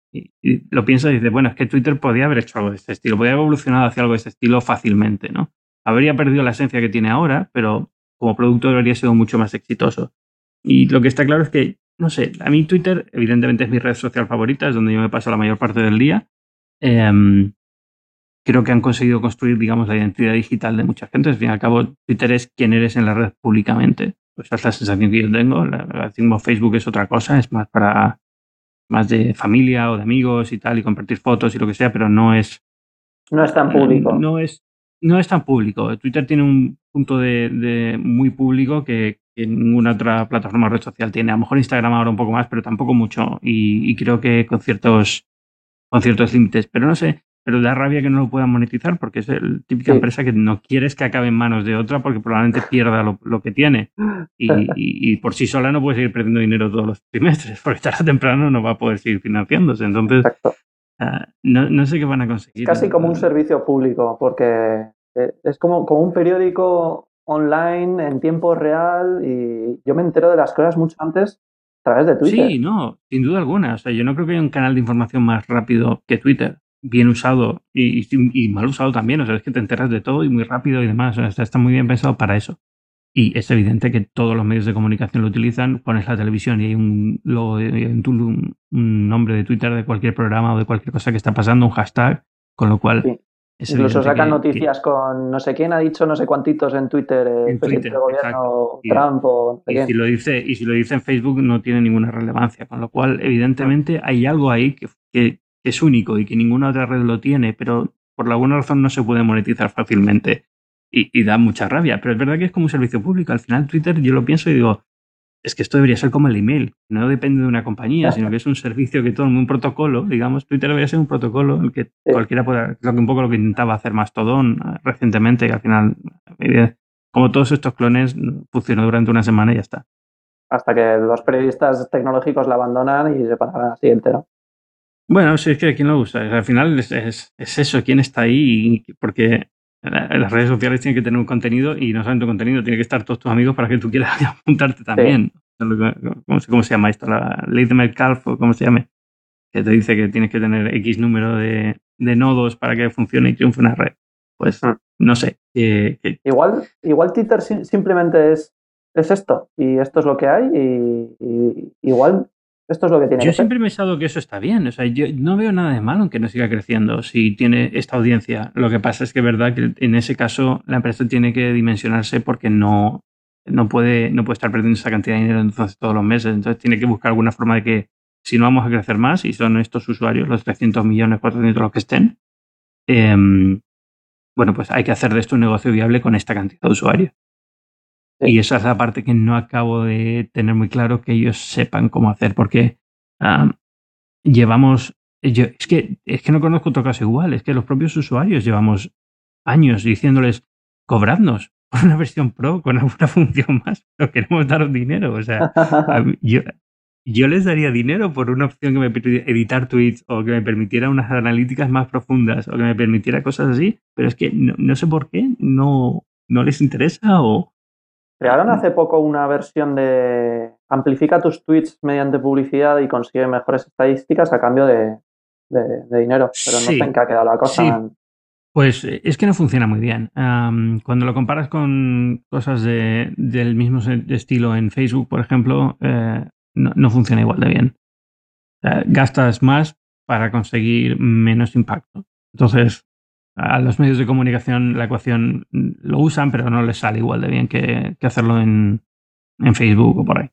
S2: lo piensas y dices, bueno, es que Twitter podía haber hecho algo de este estilo, podía haber evolucionado hacia algo de este estilo fácilmente, ¿no? Habría perdido la esencia que tiene ahora, pero como producto habría sido mucho más exitoso. Y lo que está claro es que, no sé, a mí Twitter evidentemente es mi red social favorita, es donde yo me paso la mayor parte del día, Em, creo que han conseguido construir, digamos, la identidad digital de mucha gente. Al fin y al cabo, Twitter es quien eres en la red públicamente. Pues esa es la sensación que yo tengo. La, Facebook es otra cosa, es más para más de familia o de amigos y tal, y compartir fotos y lo que sea, pero no es.
S3: No es tan público.
S2: No, es, no es tan público. Twitter tiene un punto de, muy público que, ninguna otra plataforma red social tiene. A lo mejor Instagram ahora un poco más, pero tampoco mucho. y creo que con ciertos con ciertos límites, pero no sé, pero da rabia que no lo puedan monetizar porque es la típica empresa que no quieres que acabe en manos de otra porque probablemente pierda lo, que tiene y, por sí sola no puede seguir perdiendo dinero todos los trimestres [laughs] porque tarde o temprano no va a poder seguir financiándose. Entonces, ah, no, sé qué van a conseguir.
S3: casi como un servicio público porque eh, es como, como un periódico online en tiempo real y yo me entero de las cosas mucho antes través de Twitter.
S2: Sí, no, sin duda alguna. O sea, yo no creo que haya un canal de información más rápido que Twitter. Bien usado y, mal usado también. O sea, es que te enteras de todo y muy rápido y demás. O sea, está muy bien pensado para eso. Y es evidente que todos los medios de comunicación lo utilizan. Pones la televisión y hay un logo, un, un nombre de Twitter de cualquier programa o de cualquier cosa que está pasando, un hashtag. Con lo cual,
S3: Incluso sacan noticias con no sé quién ha dicho no sé cuantitos en Twitter, el en Twitter, gobierno, Trump o
S2: y si lo dice Y si lo dice en Facebook no tiene ninguna relevancia, con lo cual evidentemente hay algo ahí que, que, es único y que ninguna otra red lo tiene, pero por alguna razón no se puede monetizar fácilmente y, y da mucha rabia. Pero es verdad que es como un servicio público. Al final Twitter yo lo pienso y digo, es que esto debería ser como el email, no depende de una compañía, sino que es un servicio que todo, un protocolo, digamos, Twitter debería ser un protocolo el que cualquiera pueda, creo que un poco lo que intentaba hacer Mastodon eh, recientemente, que al final, como todos estos clones, funcionó durante una semana y ya está.
S3: Hasta que los periodistas tecnológicos la abandonan y se pasan a la siguiente, ¿no?
S2: Bueno, sí, es que quién lo usa. Al final es, es, eso, quién está ahí, porque las redes sociales tienen que tener un contenido y no solamente un contenido, tiene que estar todos tus amigos para que tú quieras [laughs] apuntarte también. ¿Cómo, ¿Cómo, se llama esto? La ley de Metcalfe o cómo se llame. Que te dice que tienes que tener X número de, de nodos para que funcione y triunfe una red. Pues hmm. no sé.
S3: Igual, igual Twitter simplemente es, es esto y esto es lo que hay y igual esto es lo que tiene
S2: yo siempre he pensado que eso está bien. O sea, yo no veo nada de malo en que no siga creciendo si tiene esta audiencia. Lo que pasa es que es verdad que en ese caso la empresa tiene que dimensionarse porque no, no, puede, no puede estar perdiendo esa cantidad de dinero entonces todos los meses. Entonces tiene que buscar alguna forma de que si no vamos a crecer más y son estos usuarios, los 300 millones, 400 los que estén, em, bueno, pues hay que hacer de esto un negocio viable con esta cantidad de usuarios. Y esa es la parte que no acabo de tener muy claro que ellos sepan cómo hacer, porque llevamos, yo, es, que, es que no conozco otro caso igual, es que los propios usuarios llevamos años diciéndoles, cobradnos [laughs] por una versión pro con alguna [laughs] función más, pero queremos daros dinero. O sea, yo, yo les daría dinero por una opción que me permitiera editar tweets o que me permitiera unas analíticas más profundas o que me permitiera cosas así, pero es que no, sé por qué, no, no les interesa o...
S3: Crearon hace poco una versión de amplifica tus tweets mediante publicidad y consigue mejores estadísticas a cambio de, dinero, pero no sé en qué ha quedado la cosa.
S2: Pues eh, es que no funciona muy bien. cuando lo comparas con cosas del mismo estilo en Facebook, por ejemplo, eh, no, funciona igual de bien. gastas más para conseguir menos impacto. Entonces, a los medios de comunicación la ecuación lo usan, pero no les sale igual de bien que, hacerlo en, Facebook o por ahí.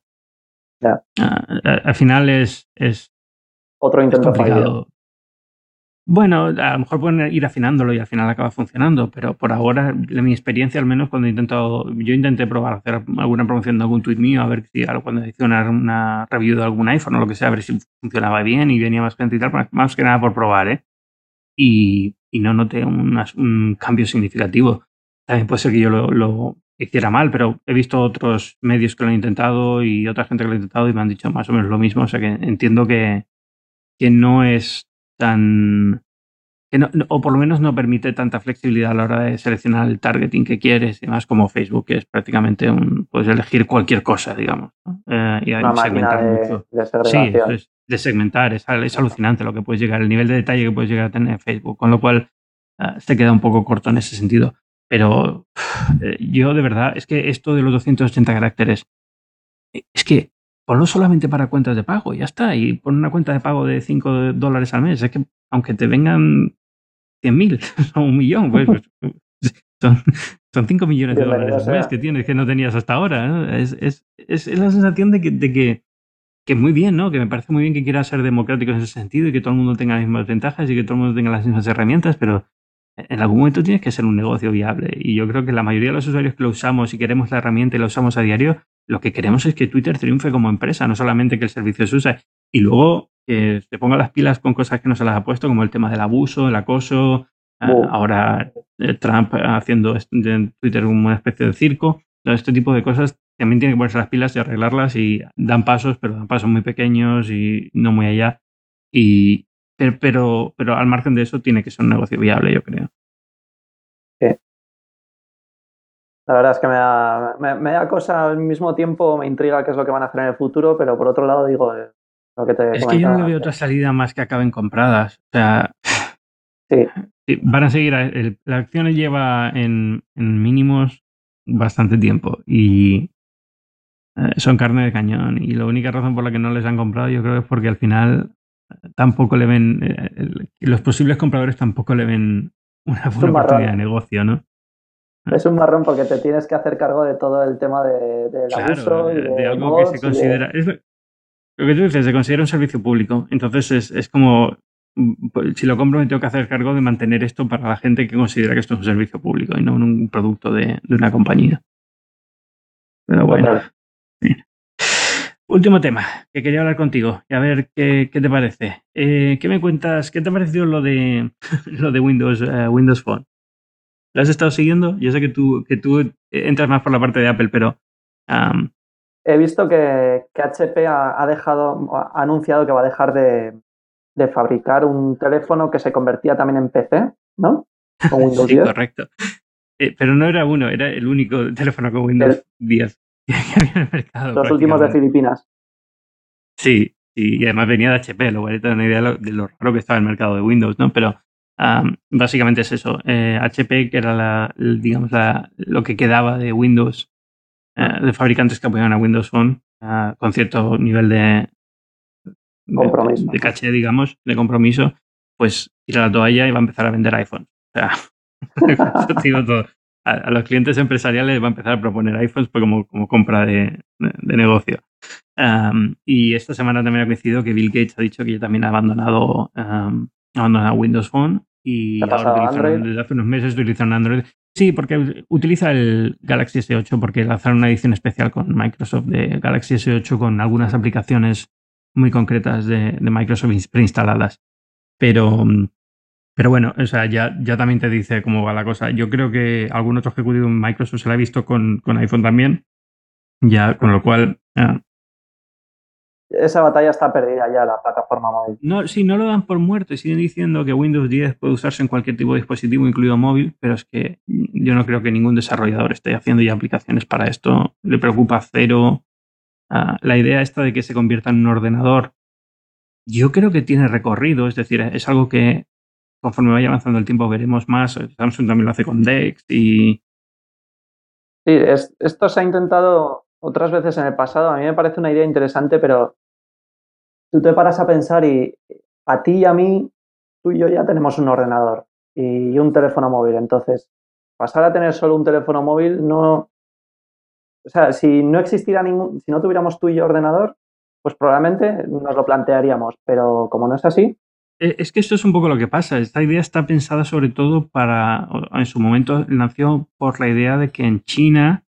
S2: Ah, al final es, es
S3: otro intento complicado.
S2: Bueno, a lo mejor pueden ir afinándolo y al final acaba funcionando, pero por ahora, en mi experiencia al menos, cuando he intentado, yo intenté probar hacer alguna promoción de algún tweet mío, a ver si cuando hice una, una, review de algún iPhone o lo que sea, a ver si funcionaba bien y venía más gente y tal, más que nada por probar, ¿eh? Y, y no noté un cambio significativo. También puede ser que yo lo, lo, hiciera mal, pero he visto otros medios que lo han intentado y otra gente que lo ha intentado y me han dicho más o menos lo mismo, o sea que entiendo que, que no es tan... Que no, o por lo menos no permite tanta flexibilidad a la hora de seleccionar el targeting que quieres y más como Facebook, que es prácticamente un... Puedes elegir cualquier cosa, digamos.
S3: Eh, y Una segmentar de, mucho.
S2: sí, es, de segmentar, es, es, alucinante lo que puedes llegar, el nivel de detalle que puedes llegar a tener en Facebook, con lo cual uh, se queda un poco corto en ese sentido. Pero eh, yo de verdad, es que esto de los 280 caracteres, es que ponlo solamente para cuentas de pago, ya está. Y pon una cuenta de pago de 5 dólares al mes. Es que aunque te vengan 100.000 [laughs] o un millón, pues, pues son, son 5 millones de dólares al mes que tienes que no tenías hasta ahora. Es, es, es, la sensación de que, de que, que muy bien, ¿no? Que me parece muy bien que quieras ser democrático en ese sentido y que todo el mundo tenga las mismas ventajas y que todo el mundo tenga las mismas herramientas, pero en algún momento tienes que ser un negocio viable. Y yo creo que la mayoría de los usuarios que lo usamos y queremos la herramienta y la usamos a diario, lo que queremos es que Twitter triunfe como empresa, no solamente que el servicio se use. Y luego que se ponga las pilas con cosas que no se las ha puesto, como el tema del abuso, el acoso. Ah, ahora eh, Trump haciendo en Twitter una especie de circo. Todo este tipo de cosas también tiene que ponerse las pilas y arreglarlas y dan pasos, pero dan pasos muy pequeños y no muy allá. Y, pero, pero, al margen de eso tiene que ser un negocio viable, yo creo.
S3: La verdad es que me da, me, da cosa al mismo tiempo, me intriga qué es lo que van a hacer en el futuro, pero por otro lado digo eh, lo que te
S2: Es que yo no veo otra salida más que acaben compradas. O sea, sí. [sighs] van a seguir, la acción lleva en, mínimos bastante tiempo y son carne de cañón. Y la única razón por la que no les han comprado yo creo es porque al final tampoco le ven, eh, los posibles compradores tampoco le ven una buena oportunidad de negocio, ¿no?
S3: Es un marrón porque te tienes que hacer cargo de todo el tema de, del abuso y de,
S2: algo que se considera. lo que tú dices, se considera un servicio público. Entonces es, es como. Mm, pues, si lo compro, me tengo que hacer cargo de mantener esto para la gente que considera que esto es un servicio público y no un producto de, de una compañía. Pero bueno. Último tema que quería hablar contigo y a ver qué, qué te parece. Eh, ¿Qué me cuentas? ¿Qué te ha parecido lo de, [laughs] lo de Windows, uh, Windows Phone? ¿Lo has estado siguiendo? Yo sé que tú, que tú entras más por la parte de Apple, pero...
S3: He visto que, que HP ha, dejado, ha anunciado que va a dejar de, de, fabricar un teléfono que se convertía también en PC, ¿no?
S2: Con [laughs] Windows sí, correcto. Eh, pero no era uno, era el único teléfono con Windows 10 [laughs] que había en el mercado.
S3: Los últimos de Filipinas.
S2: Sí, y además venía de HP, lo cual te da una idea de lo, raro que estaba el mercado de Windows, ¿no? Pero básicamente es eso. HP, eh, que era la, digamos, la, lo que quedaba de Windows, eh, de fabricantes que apoyaban a Windows Phone, con cierto nivel de,
S3: compromiso.
S2: De, caché, digamos, de compromiso, pues ir a la toalla y va a empezar a vender iPhones. O sea, [laughs] digo todo. A, los clientes empresariales va a empezar a proponer iPhones pues como, como compra de, de, negocio. y esta semana también ha coincidido que Bill Gates ha dicho que también ha abandonado, abandonado Windows Phone y ahora desde hace unos meses utilizan Android. Sí, porque utiliza el Galaxy S8 porque lanzaron una edición especial con Microsoft de Galaxy S8 con algunas aplicaciones muy concretas de, Microsoft preinstaladas. Pero, pero bueno, o sea, ya, ya también te dice cómo va la cosa. Yo creo que algún otro ejecutivo en Microsoft se la ha visto con, con iPhone también. Ya, con lo cual,
S3: esa batalla está perdida ya, la plataforma móvil.
S2: No, sí, no lo dan por muerto y siguen diciendo que Windows 10 puede usarse en cualquier tipo de dispositivo, incluido móvil, pero es que yo no creo que ningún desarrollador esté haciendo ya aplicaciones para esto. Le preocupa cero. Ah, la idea esta de que se convierta en un ordenador, yo creo que tiene recorrido, es decir, es algo que conforme vaya avanzando el tiempo veremos más. Samsung también lo hace con Dex y...
S3: Sí, esto se ha intentado otras veces en el pasado. A mí me parece una idea interesante, pero tú te paras a pensar y a ti y a mí, tú y yo ya tenemos un ordenador y un teléfono móvil. Entonces, pasar a tener solo un teléfono móvil no. O sea, si no existiera ningún. Si no tuviéramos tú y yo ordenador, pues probablemente nos lo plantearíamos. Pero como no es así.
S2: E, es que esto es un poco lo que pasa. Esta idea está pensada sobre todo para. En su momento nació por la idea de que en China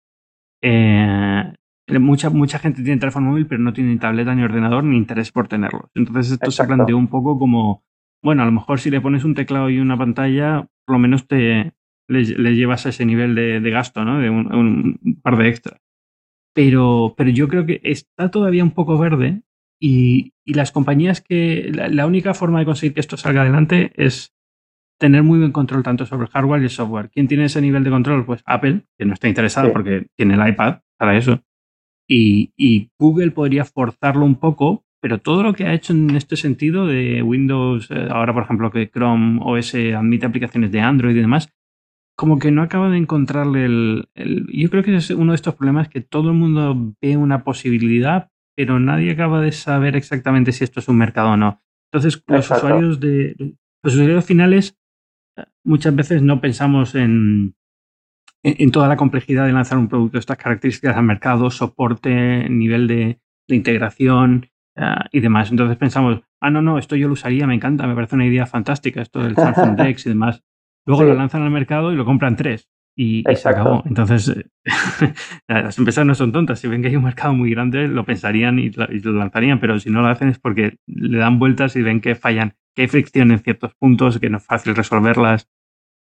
S2: eh, Mucha, mucha gente tiene teléfono móvil, pero no tiene ni tableta, ni ordenador, ni interés por tenerlos. Entonces esto se planteó un poco como, bueno, a lo mejor si le pones un teclado y una pantalla, por lo menos te le, llevas a ese nivel de, gasto, ¿no? De un, par de extras. Pero, pero yo creo que está todavía un poco verde y, las compañías que... La, única forma de conseguir que esto salga adelante es tener muy buen control tanto sobre el hardware y el software. ¿Quién tiene ese nivel de control? Pues Apple, que no está interesado porque tiene el iPad para eso. Y, Google podría forzarlo un poco, pero todo lo que ha hecho en este sentido de Windows, eh, ahora por ejemplo que Chrome OS admite aplicaciones de Android y demás, como que no acaba de encontrarle el, Yo creo que es uno de estos problemas que todo el mundo ve una posibilidad, pero nadie acaba de saber exactamente si esto es un mercado o no. Entonces, los usuarios de los usuarios finales eh, muchas veces no pensamos en, en, toda la complejidad de lanzar un producto de estas características al mercado, soporte, nivel de, integración ah, y demás. Entonces pensamos, ah, no, no, esto yo lo usaría, me encanta, me parece una idea fantástica, esto del Samsung [laughs] Dex y demás. Luego lo lanzan al mercado y lo compran tres. Y, se acabó. Entonces, [laughs] las empresas no son tontas. Si ven que hay un mercado muy grande, lo pensarían y lo, y lo, lanzarían. Pero si no lo hacen es porque le dan vueltas y ven que fallan, que hay fricción en ciertos puntos, que no es fácil resolverlas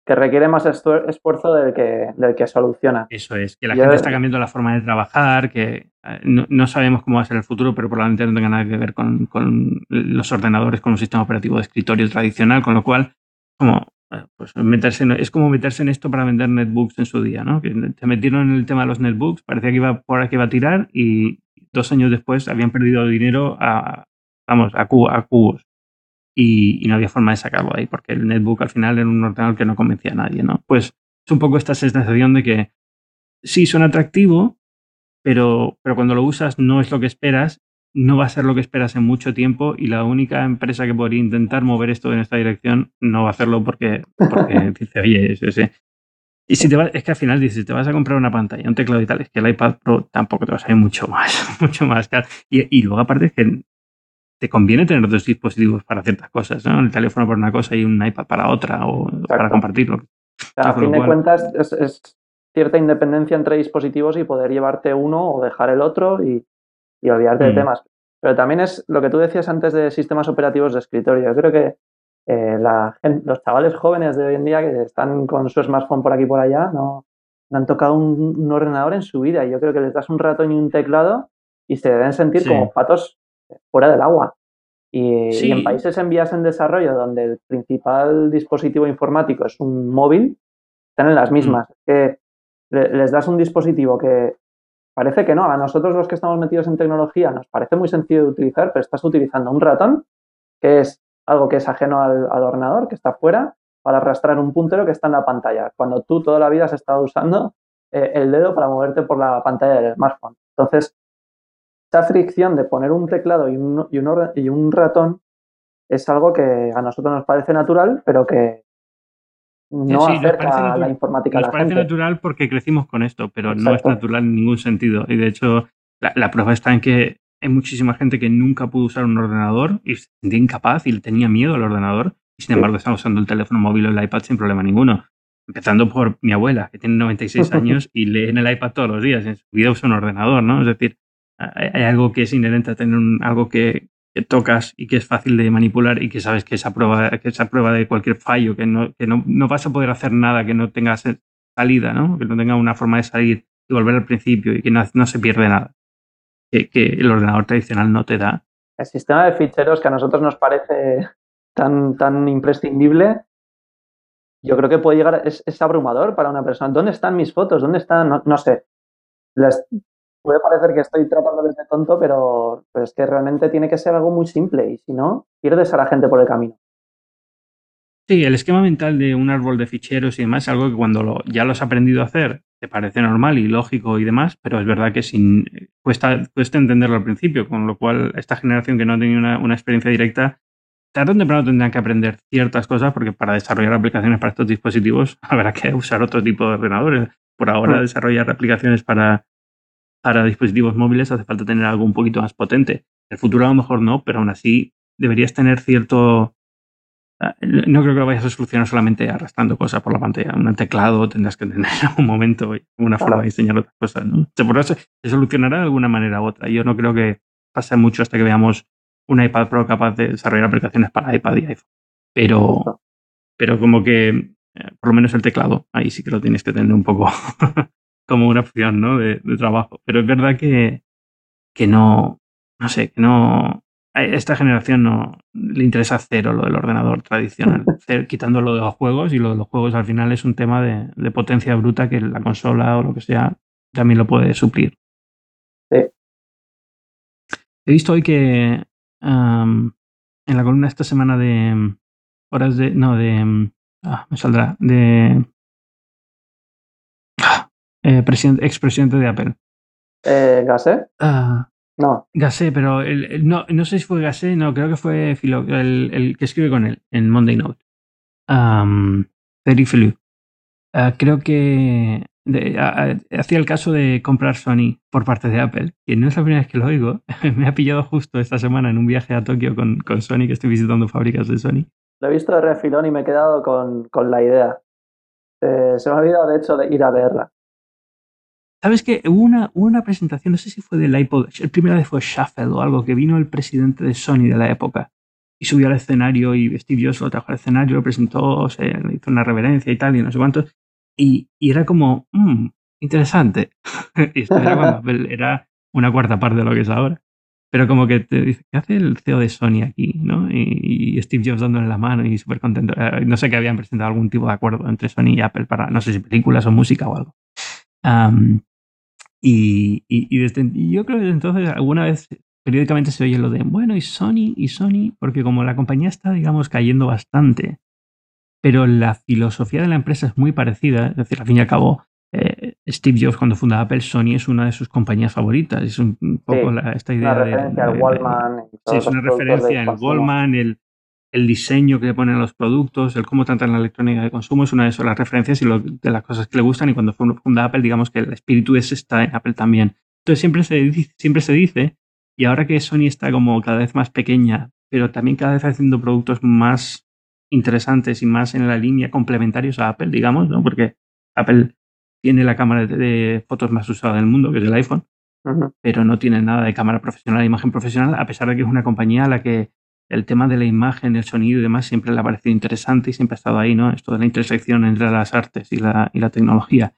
S3: que requiere más esfuerzo del que, del que soluciona.
S2: Eso es, que la gente está cambiando la forma de trabajar, que eh, no, sabemos cómo va a ser el futuro, pero probablemente no tenga nada que ver con, los ordenadores, con un sistema operativo de escritorio tradicional, con lo cual, como, pues meterse es como meterse en esto para vender netbooks en su día, ¿no? Que se metieron en el tema de los netbooks, parecía que iba por aquí iba a tirar y dos años después habían perdido dinero a, vamos, a, cubos y, no había forma de sacarlo ahí, porque el netbook al final era un ordenador que no convencía a nadie, ¿no? Pues es un poco esta sensación de que sí suena atractivo, pero, pero cuando lo usas no es lo que esperas, no va a ser lo que esperas en mucho tiempo y la única empresa que podría intentar mover esto en esta dirección no va a hacerlo porque, porque [laughs] dice, oye, eso, ese. Y si te vas, es que al final dices, te vas a comprar una pantalla, un teclado y tal, es que el iPad Pro tampoco te va a salir mucho más, [laughs] mucho más caro. Y, y luego aparte es que te conviene tener dos dispositivos para ciertas cosas, ¿no? El teléfono para una cosa y un iPad para otra o para compartirlo.
S3: a fin de cuentas es, cierta independencia entre dispositivos y poder llevarte uno o dejar el otro y, olvidarte de mm. temas. Pero también es lo que tú decías antes de sistemas operativos de escritorio. Yo creo que eh, los chavales jóvenes de hoy en día que están con su smartphone por aquí y por allá no, han tocado un, ordenador en su vida. Y yo creo que les das un ratón y un teclado y se deben sentir como patos fuera del agua. Y, en países en vías en desarrollo, donde el principal dispositivo informático es un móvil, están en las mm. mismas. Que les das un dispositivo que parece que no. A nosotros los que estamos metidos en tecnología nos parece muy sencillo de utilizar, pero estás utilizando un ratón, que es algo que es ajeno al, ordenador, que está fuera, para arrastrar un puntero que está en la pantalla, cuando tú toda la vida has estado usando eh, el dedo para moverte por la pantalla del smartphone. Entonces, esa fricción de poner un teclado y un, ratón es algo que a nosotros nos parece natural, pero que no acerca la informática
S2: nos
S3: a la
S2: parece natural porque crecimos con esto, pero no es natural en ningún sentido. Y de hecho, la, prueba está en que hay muchísima gente que nunca pudo usar un ordenador y se sentía incapaz y tenía miedo al ordenador y sin embargo está usando el teléfono móvil o el iPad sin problema ninguno. Empezando por mi abuela, que tiene 96 [laughs] años y lee en el iPad todos los días. En su vida usa un ordenador, ¿no? Es decir, hay, algo que es inherente a tener algo que, tocas y que es fácil de manipular y que sabes que esa prueba, que esa prueba de cualquier fallo, que no, que no, no vas a poder hacer nada que no tenga salida, ¿no? Que no tenga una forma de salir y volver al principio y que no, no se pierde nada. Que, que, el ordenador tradicional no te da.
S3: El sistema de ficheros que a nosotros nos parece tan, tan imprescindible, yo creo que puede llegar, es, es abrumador para una persona. ¿Dónde están mis fotos? ¿Dónde están? No, no sé. Puede parecer que estoy tratándoles de tonto, pero, pero, es que realmente tiene que ser algo muy simple y si no, pierdes a la gente por el camino.
S2: Sí, el esquema mental de un árbol de ficheros y demás es algo que cuando lo, ya lo has aprendido a hacer te parece normal y lógico y demás, pero es verdad que sin, cuesta, cuesta entenderlo al principio, con lo cual esta generación que no ha tenido una, una experiencia directa tarde o temprano tendrán que aprender ciertas cosas porque para desarrollar aplicaciones para estos dispositivos [laughs] habrá que usar otro tipo de ordenadores. Por ahora, desarrollar aplicaciones para, para dispositivos móviles hace falta tener algo un poquito más potente. El futuro a lo mejor no, pero aún así deberías tener cierto... Ah, no creo que lo vayas a solucionar solamente arrastrando cosas por la pantalla. Un teclado tendrás que tener [laughs] un momento una forma de diseñar otras cosas. ¿no? Se, se solucionará de alguna manera u otra. Yo no creo que pase mucho hasta que veamos un iPad Pro capaz de desarrollar aplicaciones para iPad y iPhone. Pero, pero como que, eh, por lo menos el teclado, ahí sí que lo tienes que tener un poco [laughs] como una opción ¿no? de, trabajo. Pero es verdad que, que no, no sé, que no, a esta generación no le interesa cero lo del ordenador tradicional, [laughs] quitando lo de los juegos y lo de los juegos al final es un tema de, de, potencia bruta que la consola o lo que sea también lo puede suplir.
S3: Sí.
S2: He visto hoy que en la columna esta semana de mm, horas de. No, de. Mm, ah, me saldrá. De. Eh, presidente, expresidente de Apple.
S3: Eh, ¿Gasé?
S2: Ah,
S3: no.
S2: Gasé, pero no, no sé si fue Gasé, no, creo que fue el, el, que escribe con él en Monday Note. Um, creo que hacía el caso de comprar Sony por parte de Apple, y no es la primera vez que lo oigo. [laughs] me ha pillado justo esta semana en un viaje a Tokio con, con Sony, que estoy visitando fábricas de Sony.
S3: Lo he visto de refilón y me he quedado con, con la idea. Eh, se me ha olvidado, de hecho, de ir a verla.
S2: ¿Sabes qué? Hubo una, una presentación, no sé si fue del iPod, el primero vez fue Shuffle o algo, que vino el presidente de Sony de la época y subió al escenario y Steve Jobs lo trajo al escenario, lo presentó, se le hizo una reverencia y tal, y no sé cuántos. Y, era como, mmm, interesante. [laughs] y esto era, era una cuarta parte de lo que es ahora. Pero como que te dice, ¿qué hace el CEO de Sony aquí? ¿no? Y, Steve Jobs dándole la mano y súper contento. Eh, no sé que habían presentado algún tipo de acuerdo entre Sony y Apple para, no sé si películas o música o algo. Y, y, desde, yo creo que desde entonces alguna vez periódicamente se oye lo de, bueno, y Sony, y Sony, porque como la compañía está, digamos, cayendo bastante pero la filosofía de la empresa es muy parecida. Es decir, al fin y al cabo, eh, Steve Jobs cuando funda Apple, Sony es una de sus compañías favoritas. Es un poco esta idea
S3: una referencia al Wallman.
S2: sí, es una referencia al Wallman, el, el, diseño que le ponen a los productos, el cómo tratan la electrónica de consumo, es una de las referencias y de las cosas que le gustan. Y cuando funda Apple, digamos que el espíritu ese está en Apple también. Entonces siempre se, dice, siempre se dice, y ahora que Sony está como cada vez más pequeña, pero también cada vez haciendo productos más interesantes y más en la línea complementarios a Apple, digamos, ¿no? Porque Apple tiene la cámara de, fotos más usada del mundo, que es el iPhone, pero no tiene nada de cámara profesional, imagen profesional, a pesar de que es una compañía a la que el tema de la imagen, el sonido y demás siempre le ha parecido interesante y siempre ha estado ahí, ¿no? Esto de la intersección entre las artes y la, y la tecnología.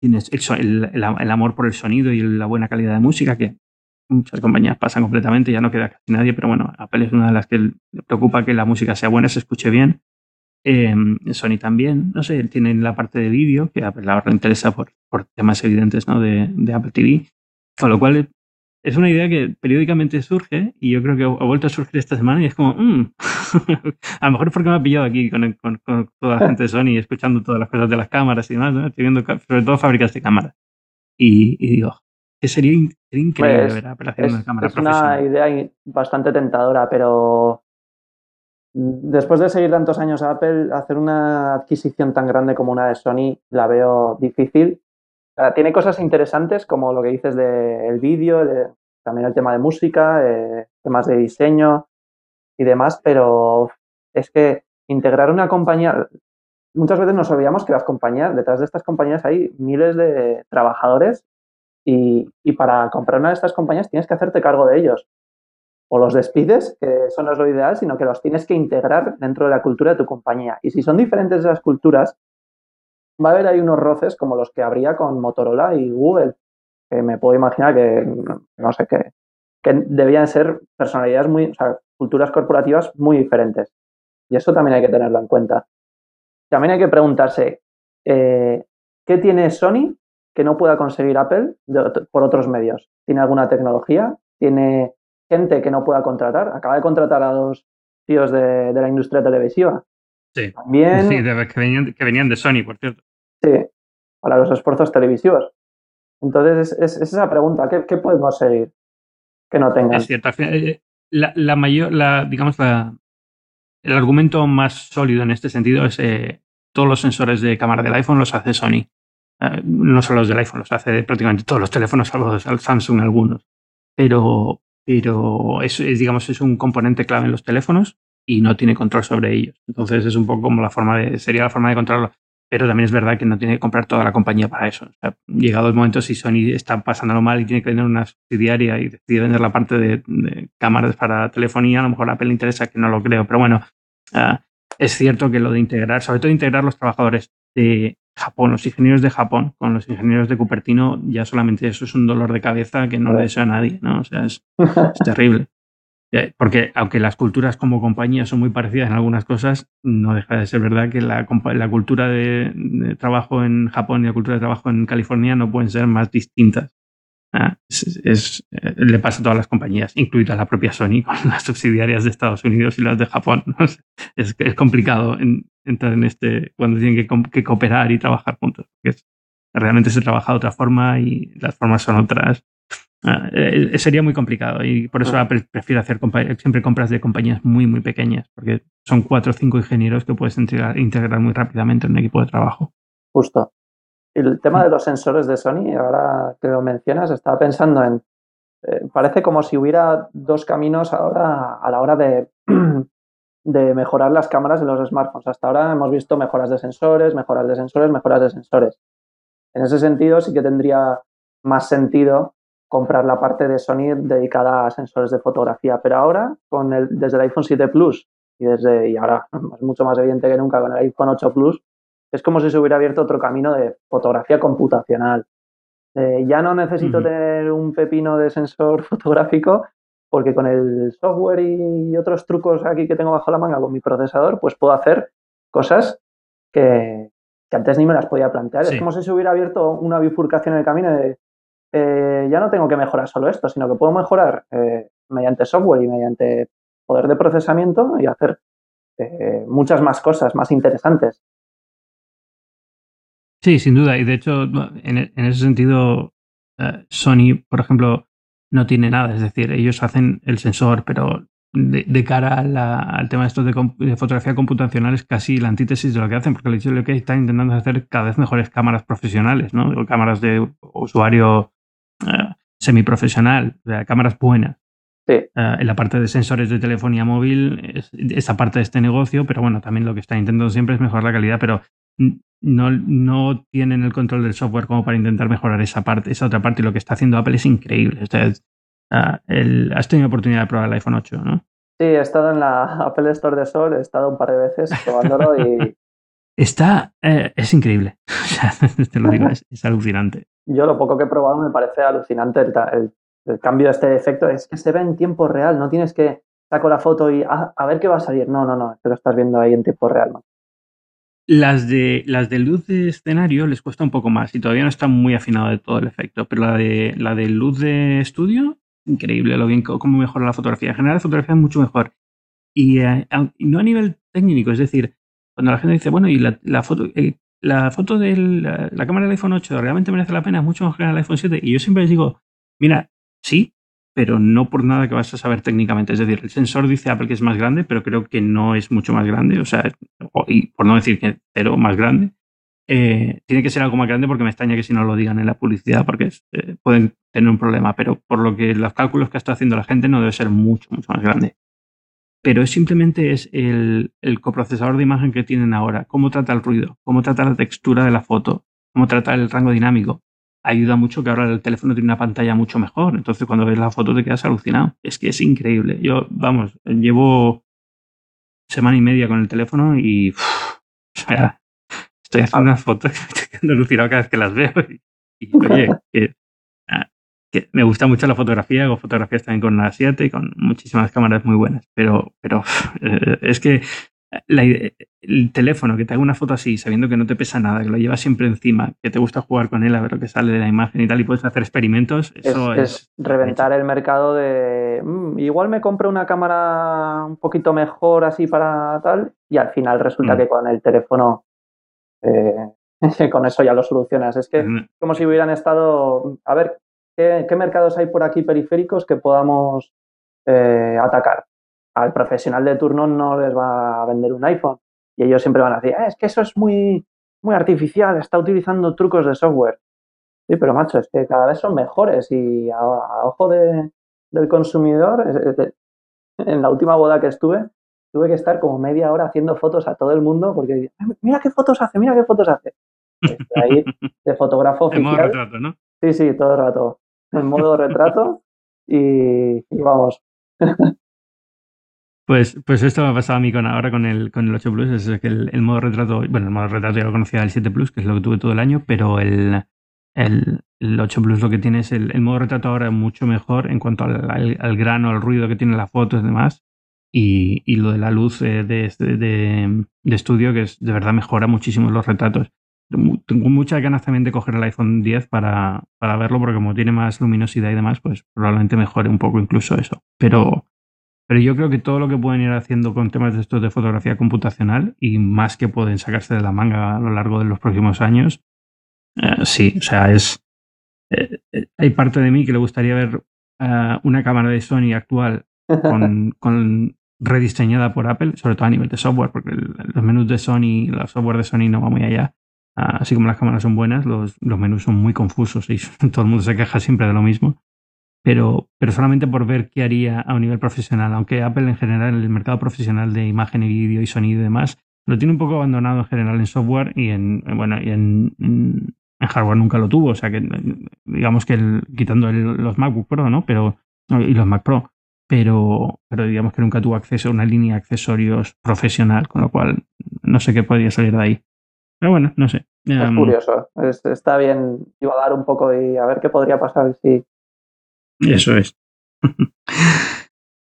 S2: tienes el, el, amor por el sonido y la buena calidad de música, que muchas compañías pasan completamente, ya no queda casi nadie, pero bueno, Apple es una de las que le preocupa que la música sea buena, se escuche bien. Em, Sony también, no sé, tienen la parte de vídeo, que a Apple ahora le interesa por, por temas evidentes ¿no? de, de, Apple TV, con lo cual es una idea que periódicamente surge y yo creo que ha vuelto a surgir esta semana y es como, mm". [laughs] a lo mejor porque me ha pillado aquí con, con, toda la gente de Sony escuchando todas las cosas de las cámaras y demás, ¿no? estoy viendo sobre todo fábricas de cámaras. Y, y digo, que sería, increíble pues, ver
S3: es,
S2: una cámara
S3: es una idea bastante tentadora, pero después de seguir tantos años a Apple, hacer una adquisición tan grande como una de Sony la veo difícil. Tiene cosas interesantes como lo que dices del vídeo, también el tema de música, temas de diseño y demás, pero es que integrar una compañía, muchas veces nos olvidamos que las compañías, detrás de estas compañías hay miles de trabajadores y, y, para comprar una de estas compañías tienes que hacerte cargo de ellos. O los despides, que eso no es lo ideal, sino que los tienes que integrar dentro de la cultura de tu compañía. Y si son diferentes esas culturas, va a haber ahí unos roces como los que habría con Motorola y Google, que me puedo imaginar que, no sé, qué que debían ser personalidades muy, o sea, culturas corporativas muy diferentes. Y eso también hay que tenerlo en cuenta. También hay que preguntarse, eh, ¿qué tiene Sony que no pueda conseguir Apple por otros medios? ¿Tiene alguna tecnología? ¿Tiene gente que no pueda contratar? Acaba de contratar a dos tíos de, la industria televisiva.
S2: Sí, También, sí que, venían, que venían de Sony, por cierto.
S3: Sí, para los esfuerzos televisivos. Entonces, es, esa pregunta, ¿qué, podemos seguir que no tengan?
S2: Es cierto, eh, la, mayor, la, digamos, la, el argumento más sólido en este sentido es eh, todos los sensores de cámara del iPhone los hace Sony. Eh, no solo los del iPhone, los hace prácticamente todos los teléfonos, salvo Samsung algunos. Pero, pero es, digamos, es un componente clave en los teléfonos y no tiene control sobre ellos. Entonces es un poco como la forma de, sería la forma de controlarlo. Pero también es verdad que no tiene que comprar toda la compañía para eso. llegado el momento, si Sony está pasándolo mal y tiene que vender una subsidiaria y decide vender la parte de, cámaras para telefonía, a lo mejor a Apple le interesa, que no lo creo. Pero bueno, ah, es cierto que lo de integrar, sobre todo integrar los trabajadores de Japón, los ingenieros de Japón con los ingenieros de Cupertino, ya solamente eso es un dolor de cabeza que no le deseo a nadie, ¿no? O sea, es [laughs] terrible. Porque aunque las culturas como compañía son muy parecidas en algunas cosas, no deja de ser verdad que la, cultura de, trabajo en Japón y la cultura de trabajo en California no pueden ser más distintas. Ah, es, eh, le pasa a todas las compañías, incluida la propia Sony [laughs] con las subsidiarias de Estados Unidos y las de Japón. Es, es, complicado entrar en este cuando tienen que, cooperar y trabajar juntos. Porque realmente se trabaja de otra forma y las formas son otras Ah, eh, sería muy complicado y por eso ah. Apple prefiere hacer siempre compras de compañías muy, muy pequeñas, porque son cuatro o cinco ingenieros que puedes integrar, muy rápidamente en un equipo de trabajo.
S3: Justo. El tema de los sensores de Sony, ahora que lo mencionas, estaba pensando en. Eh, parece como si hubiera dos caminos ahora a la hora de, [clears throat] de mejorar las cámaras de los smartphones. Hasta ahora hemos visto mejoras de sensores, mejoras de sensores, mejoras de sensores. En ese sentido, sí que tendría más sentido comprar la parte de Sony dedicada a sensores de fotografía. Pero ahora, con el, desde el iPhone 7 Plus y desde y ahora [laughs] es mucho más evidente que nunca con el iPhone 8 Plus, es como si se hubiera abierto otro camino de fotografía computacional. Eh, ya no necesito tener un pepino de sensor [laughs] fotográfico porque con el software y otros trucos aquí que tengo bajo la manga con mi procesador, pues puedo hacer cosas que, antes ni me las podía plantear. Es como si se hubiera abierto una bifurcación en el camino de eh, ya no tengo que mejorar solo esto, sino que puedo mejorar eh, mediante software y mediante poder de procesamiento y hacer eh, muchas más cosas más interesantes.
S2: Sí, sin duda. Y de hecho, en, e, ese sentido, Sony, por ejemplo, no tiene nada. Es decir, ellos hacen el sensor, pero de, cara al tema de esto de, fotografía computacional es casi la antítesis de lo que hacen, porque lo que están intentando hacer cada vez mejores cámaras profesionales, ¿no? cámaras de usuario uh, semiprofesional, o sea, cámaras buenas. Eh, en la parte de sensores de telefonía móvil, es, esa parte de este negocio, pero bueno, también lo que está intentando siempre es mejorar la calidad, pero no, no tienen el control del software como para intentar mejorar esa parte, esa otra parte. Y lo que está haciendo Apple es increíble. Ah, has tenido oportunidad de probar el iPhone 8, ¿no?
S3: Sí, he estado en la Apple Store de Sol, he estado un par de veces probándolo y... [laughs]
S2: Está, eh, es increíble, [laughs] [laughs] te lo digo, es alucinante
S3: yo lo poco que he probado me parece alucinante el, cambio de este efecto. Es que se ve en tiempo real, no tienes que saco la foto y ah, a ver qué va a salir. No, no, no, te lo estás viendo ahí en tiempo real.
S2: Las de, las de luz de escenario les cuesta un poco más y todavía no está muy afinado de todo el efecto, pero la de, la de luz de estudio, increíble lo bien cómo mejora la fotografía. En general la fotografía es mucho mejor. Y, eh, no a nivel técnico, es decir, cuando la gente dice, bueno, y la, foto, eh, la foto de la, cámara del iPhone 8 realmente merece la pena, es mucho mejor que del iPhone 7. Y yo siempre les digo, mira, sí, pero no por nada que vas a saber técnicamente. Es decir, el sensor dice Apple que es más grande, pero creo que no es mucho más grande. O sea, y por no decir que cero más grande. eh, tiene que ser algo más grande porque me extraña que si no lo digan en la publicidad porque eh, pueden tener un problema, pero por lo que los cálculos que está haciendo la gente no debe ser mucho, mucho más grande. Pero es simplemente es el, el coprocesador de imagen que tienen ahora, cómo trata el ruido, cómo trata la textura de la foto, cómo trata el rango dinámico. Ayuda mucho que ahora el teléfono tiene una pantalla mucho mejor, entonces cuando ves la foto te quedas alucinado. Es que es increíble. Yo, vamos, llevo semana y media con el teléfono y estoy haciendo unas fotos [laughs] que me estoy quedando alucinado cada vez que las veo. Y, oye, [laughs] ah, que, me gusta mucho la fotografía, hago fotografías también con la 7 y con muchísimas cámaras muy buenas, pero, pero eh, es que el teléfono, que te haga una foto así, sabiendo que no te pesa nada, que lo llevas siempre encima, que te gusta jugar con él a ver lo que sale de la imagen y tal, y puedes hacer experimentos, eso es.
S3: reventar el mercado de. Mm, igual me compro una cámara un poquito mejor así para tal, y al final resulta mm. que con el teléfono. Eh, [laughs] con eso ya lo solucionas. Es que mm. como si hubieran estado. A ver, ¿qué, mercados hay por aquí periféricos que podamos eh, atacar? al profesional de turno no les va a vender un iPhone. Y ellos siempre van a decir, ah, es que eso es muy, muy artificial, está utilizando trucos de software. Sí, pero macho, es que cada vez son mejores y a, ojo de, del consumidor, en la última boda que estuve, tuve que estar como media hora haciendo fotos a todo el mundo porque mira qué fotos hace, mira qué fotos hace. [laughs] ahí de fotógrafo oficial. Sí, sí, todo el rato. En modo retrato y vamos. [laughs]
S2: Pues, pues esto me ha pasado a mí con, ahora con el, con el 8 Plus, es que el, modo retrato, bueno, el modo retrato ya lo conocía del 7 Plus, que es lo que tuve todo el año, pero el, el, 8 Plus lo que tiene es el, modo retrato ahora mucho mejor en cuanto al, grano, al ruido que tiene la foto y demás, y, y lo de la luz de, de, de, estudio, que es de verdad mejora muchísimo los retratos. Tengo muchas ganas también de coger el iPhone 10 para, para verlo, porque como tiene más luminosidad y demás, pues probablemente mejore un poco incluso eso. Pero pero yo creo que todo lo que pueden ir haciendo con temas de estos de fotografía computacional y más que pueden sacarse de la manga a lo largo de los próximos años, eh, sí, o sea, es. Eh, eh, hay parte de mí que le gustaría ver una cámara de Sony actual [laughs] con, rediseñada por Apple, sobre todo a nivel de software, porque los menús de Sony, los software de Sony no va muy allá. Así como las cámaras son buenas, los, menús son muy confusos y [laughs] todo el mundo se queja siempre de lo mismo pero, pero solamente por ver qué haría a un nivel profesional, aunque Apple en general, el mercado profesional de imagen y vídeo y sonido y demás, lo tiene un poco abandonado en general en software y en, bueno, y en, hardware nunca lo tuvo, o sea que digamos que quitando los MacBook Pro, ¿no? Pero, y los Mac Pro, pero, pero digamos que nunca tuvo acceso a una línea de accesorios profesional, con lo cual no sé qué podría salir de ahí. Pero bueno, no sé.
S3: Es em, curioso, está bien dar un poco y a ver qué podría pasar si
S2: eso es. [laughs]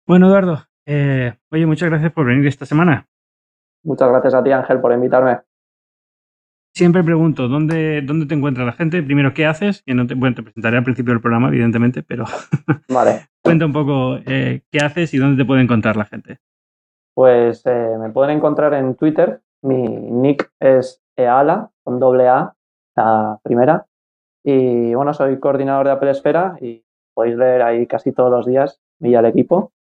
S2: bueno, Eduardo, eh, oye, muchas gracias por venir esta semana.
S3: Muchas gracias a ti, Ángel, por invitarme.
S2: Siempre pregunto, ¿dónde, dónde te encuentra la gente? Primero, ¿qué haces? Que no te, bueno, te presentaré al principio del programa, evidentemente, pero [laughs]
S3: vale.
S2: cuenta un poco eh, qué haces y dónde te puede encontrar la gente.
S3: Pues eh, me pueden encontrar en Twitter. Mi nick es eala, con doble A, la primera. Y bueno, soy coordinador de Apple Esfera y podéis leer ahí casi todos los días y al equipo.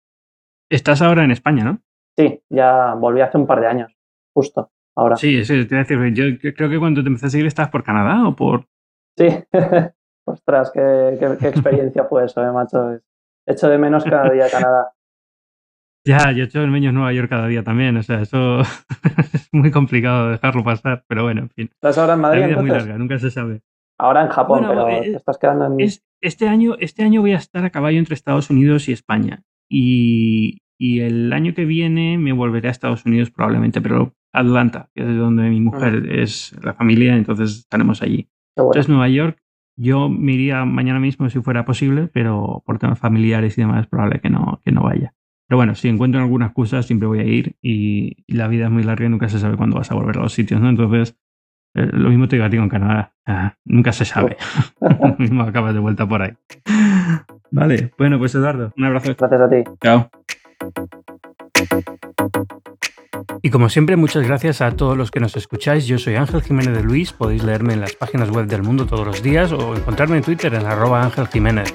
S2: Estás ahora en España, ¿no?
S3: Sí, ya volví hace un par de años, justo ahora.
S2: Sí, sí, te decir, yo creo que cuando te empecé a seguir estás por Canadá o por...
S3: Sí, [laughs] ostras, qué, experiencia fue eso, eh, macho. Echo de menos cada día Canadá.
S2: Ya, yo echo de menos Nueva York cada día también, o sea, eso [laughs] es muy complicado dejarlo pasar, pero bueno, en fin.
S3: ¿Estás ahora en Madrid?
S2: La vida es muy larga, nunca se sabe.
S3: Ahora en Japón, pero eh, te estás quedando en.
S2: este, año, este año voy a estar a caballo entre Estados Unidos y España. Y, el año que viene me volveré a Estados Unidos probablemente, pero Atlanta, que es de donde mi mujer mm. es la familia, entonces estaremos allí. Entonces, Nueva York, yo me iría mañana mismo si fuera posible, pero por temas familiares y demás es probable que no, que no vaya. Pero bueno, si encuentro alguna excusa, siempre voy a ir y, y, la vida es muy larga y nunca se sabe cuándo vas a volver a los sitios, ¿no? Entonces, eh, lo mismo te digo a ti con Canadá. Ah, nunca se sabe. [laughs] lo mismo acabas de vuelta por ahí. Vale, bueno, pues Eduardo, un abrazo.
S3: Gracias a ti.
S2: Chao. Y como siempre, muchas gracias a todos los que nos escucháis. Yo soy Ángel Jiménez de Luis. Podéis leerme en las páginas web del mundo todos los días o encontrarme en Twitter en arroba Ángel Jiménez.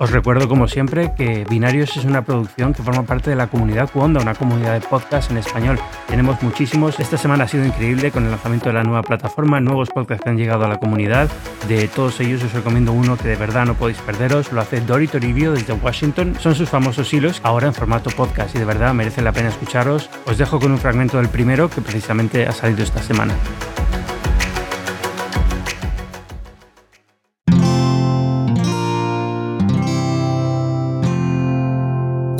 S2: Os recuerdo como siempre que Binarios es una producción que forma parte de la comunidad Cuonda, una comunidad de podcast en español. Tenemos muchísimos. Esta semana ha sido increíble con el lanzamiento de la nueva plataforma, nuevos podcasts que han llegado a la comunidad. De todos ellos os recomiendo uno que de verdad no podéis perderos. Lo hace Dori Toribio desde Washington. Son sus famosos hilos, ahora en formato podcast y de verdad merece la pena escucharos. Os dejo con un fragmento del primero que precisamente ha salido esta semana.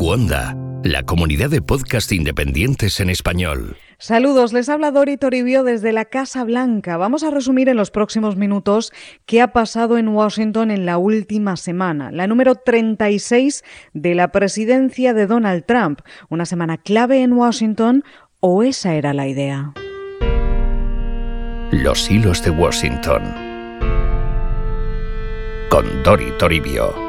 S1: Cuonda, la comunidad de podcast independientes en español.
S4: Saludos, les habla Dori Toribio desde la Casa Blanca. Vamos a resumir en los próximos minutos qué ha pasado en Washington en la última semana, la número 36 de la presidencia de Donald Trump. Una semana clave en Washington o esa era la idea.
S1: Los hilos de Washington. Con Dori Toribio.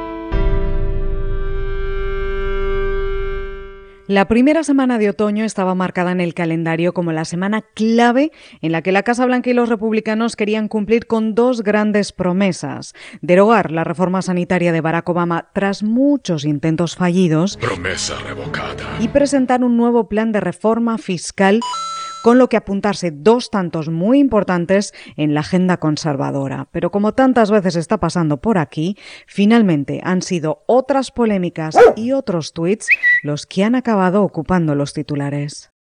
S4: La primera semana de otoño estaba marcada en el calendario como la semana clave en la que la Casa Blanca y los republicanos querían cumplir con dos grandes promesas. Derogar la reforma sanitaria de Barack Obama tras muchos intentos fallidos.
S5: Promesa revocada.
S4: Y presentar un nuevo plan de reforma fiscal con lo que apuntarse dos tantos muy importantes en la agenda conservadora. Pero como tantas veces está pasando por aquí, finalmente han sido otras polémicas y otros tweets los que han acabado ocupando los titulares.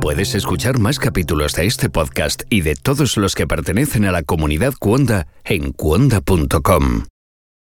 S1: Puedes escuchar más capítulos de este podcast y de todos los que pertenecen a la comunidad Cuonda en cuonda.com.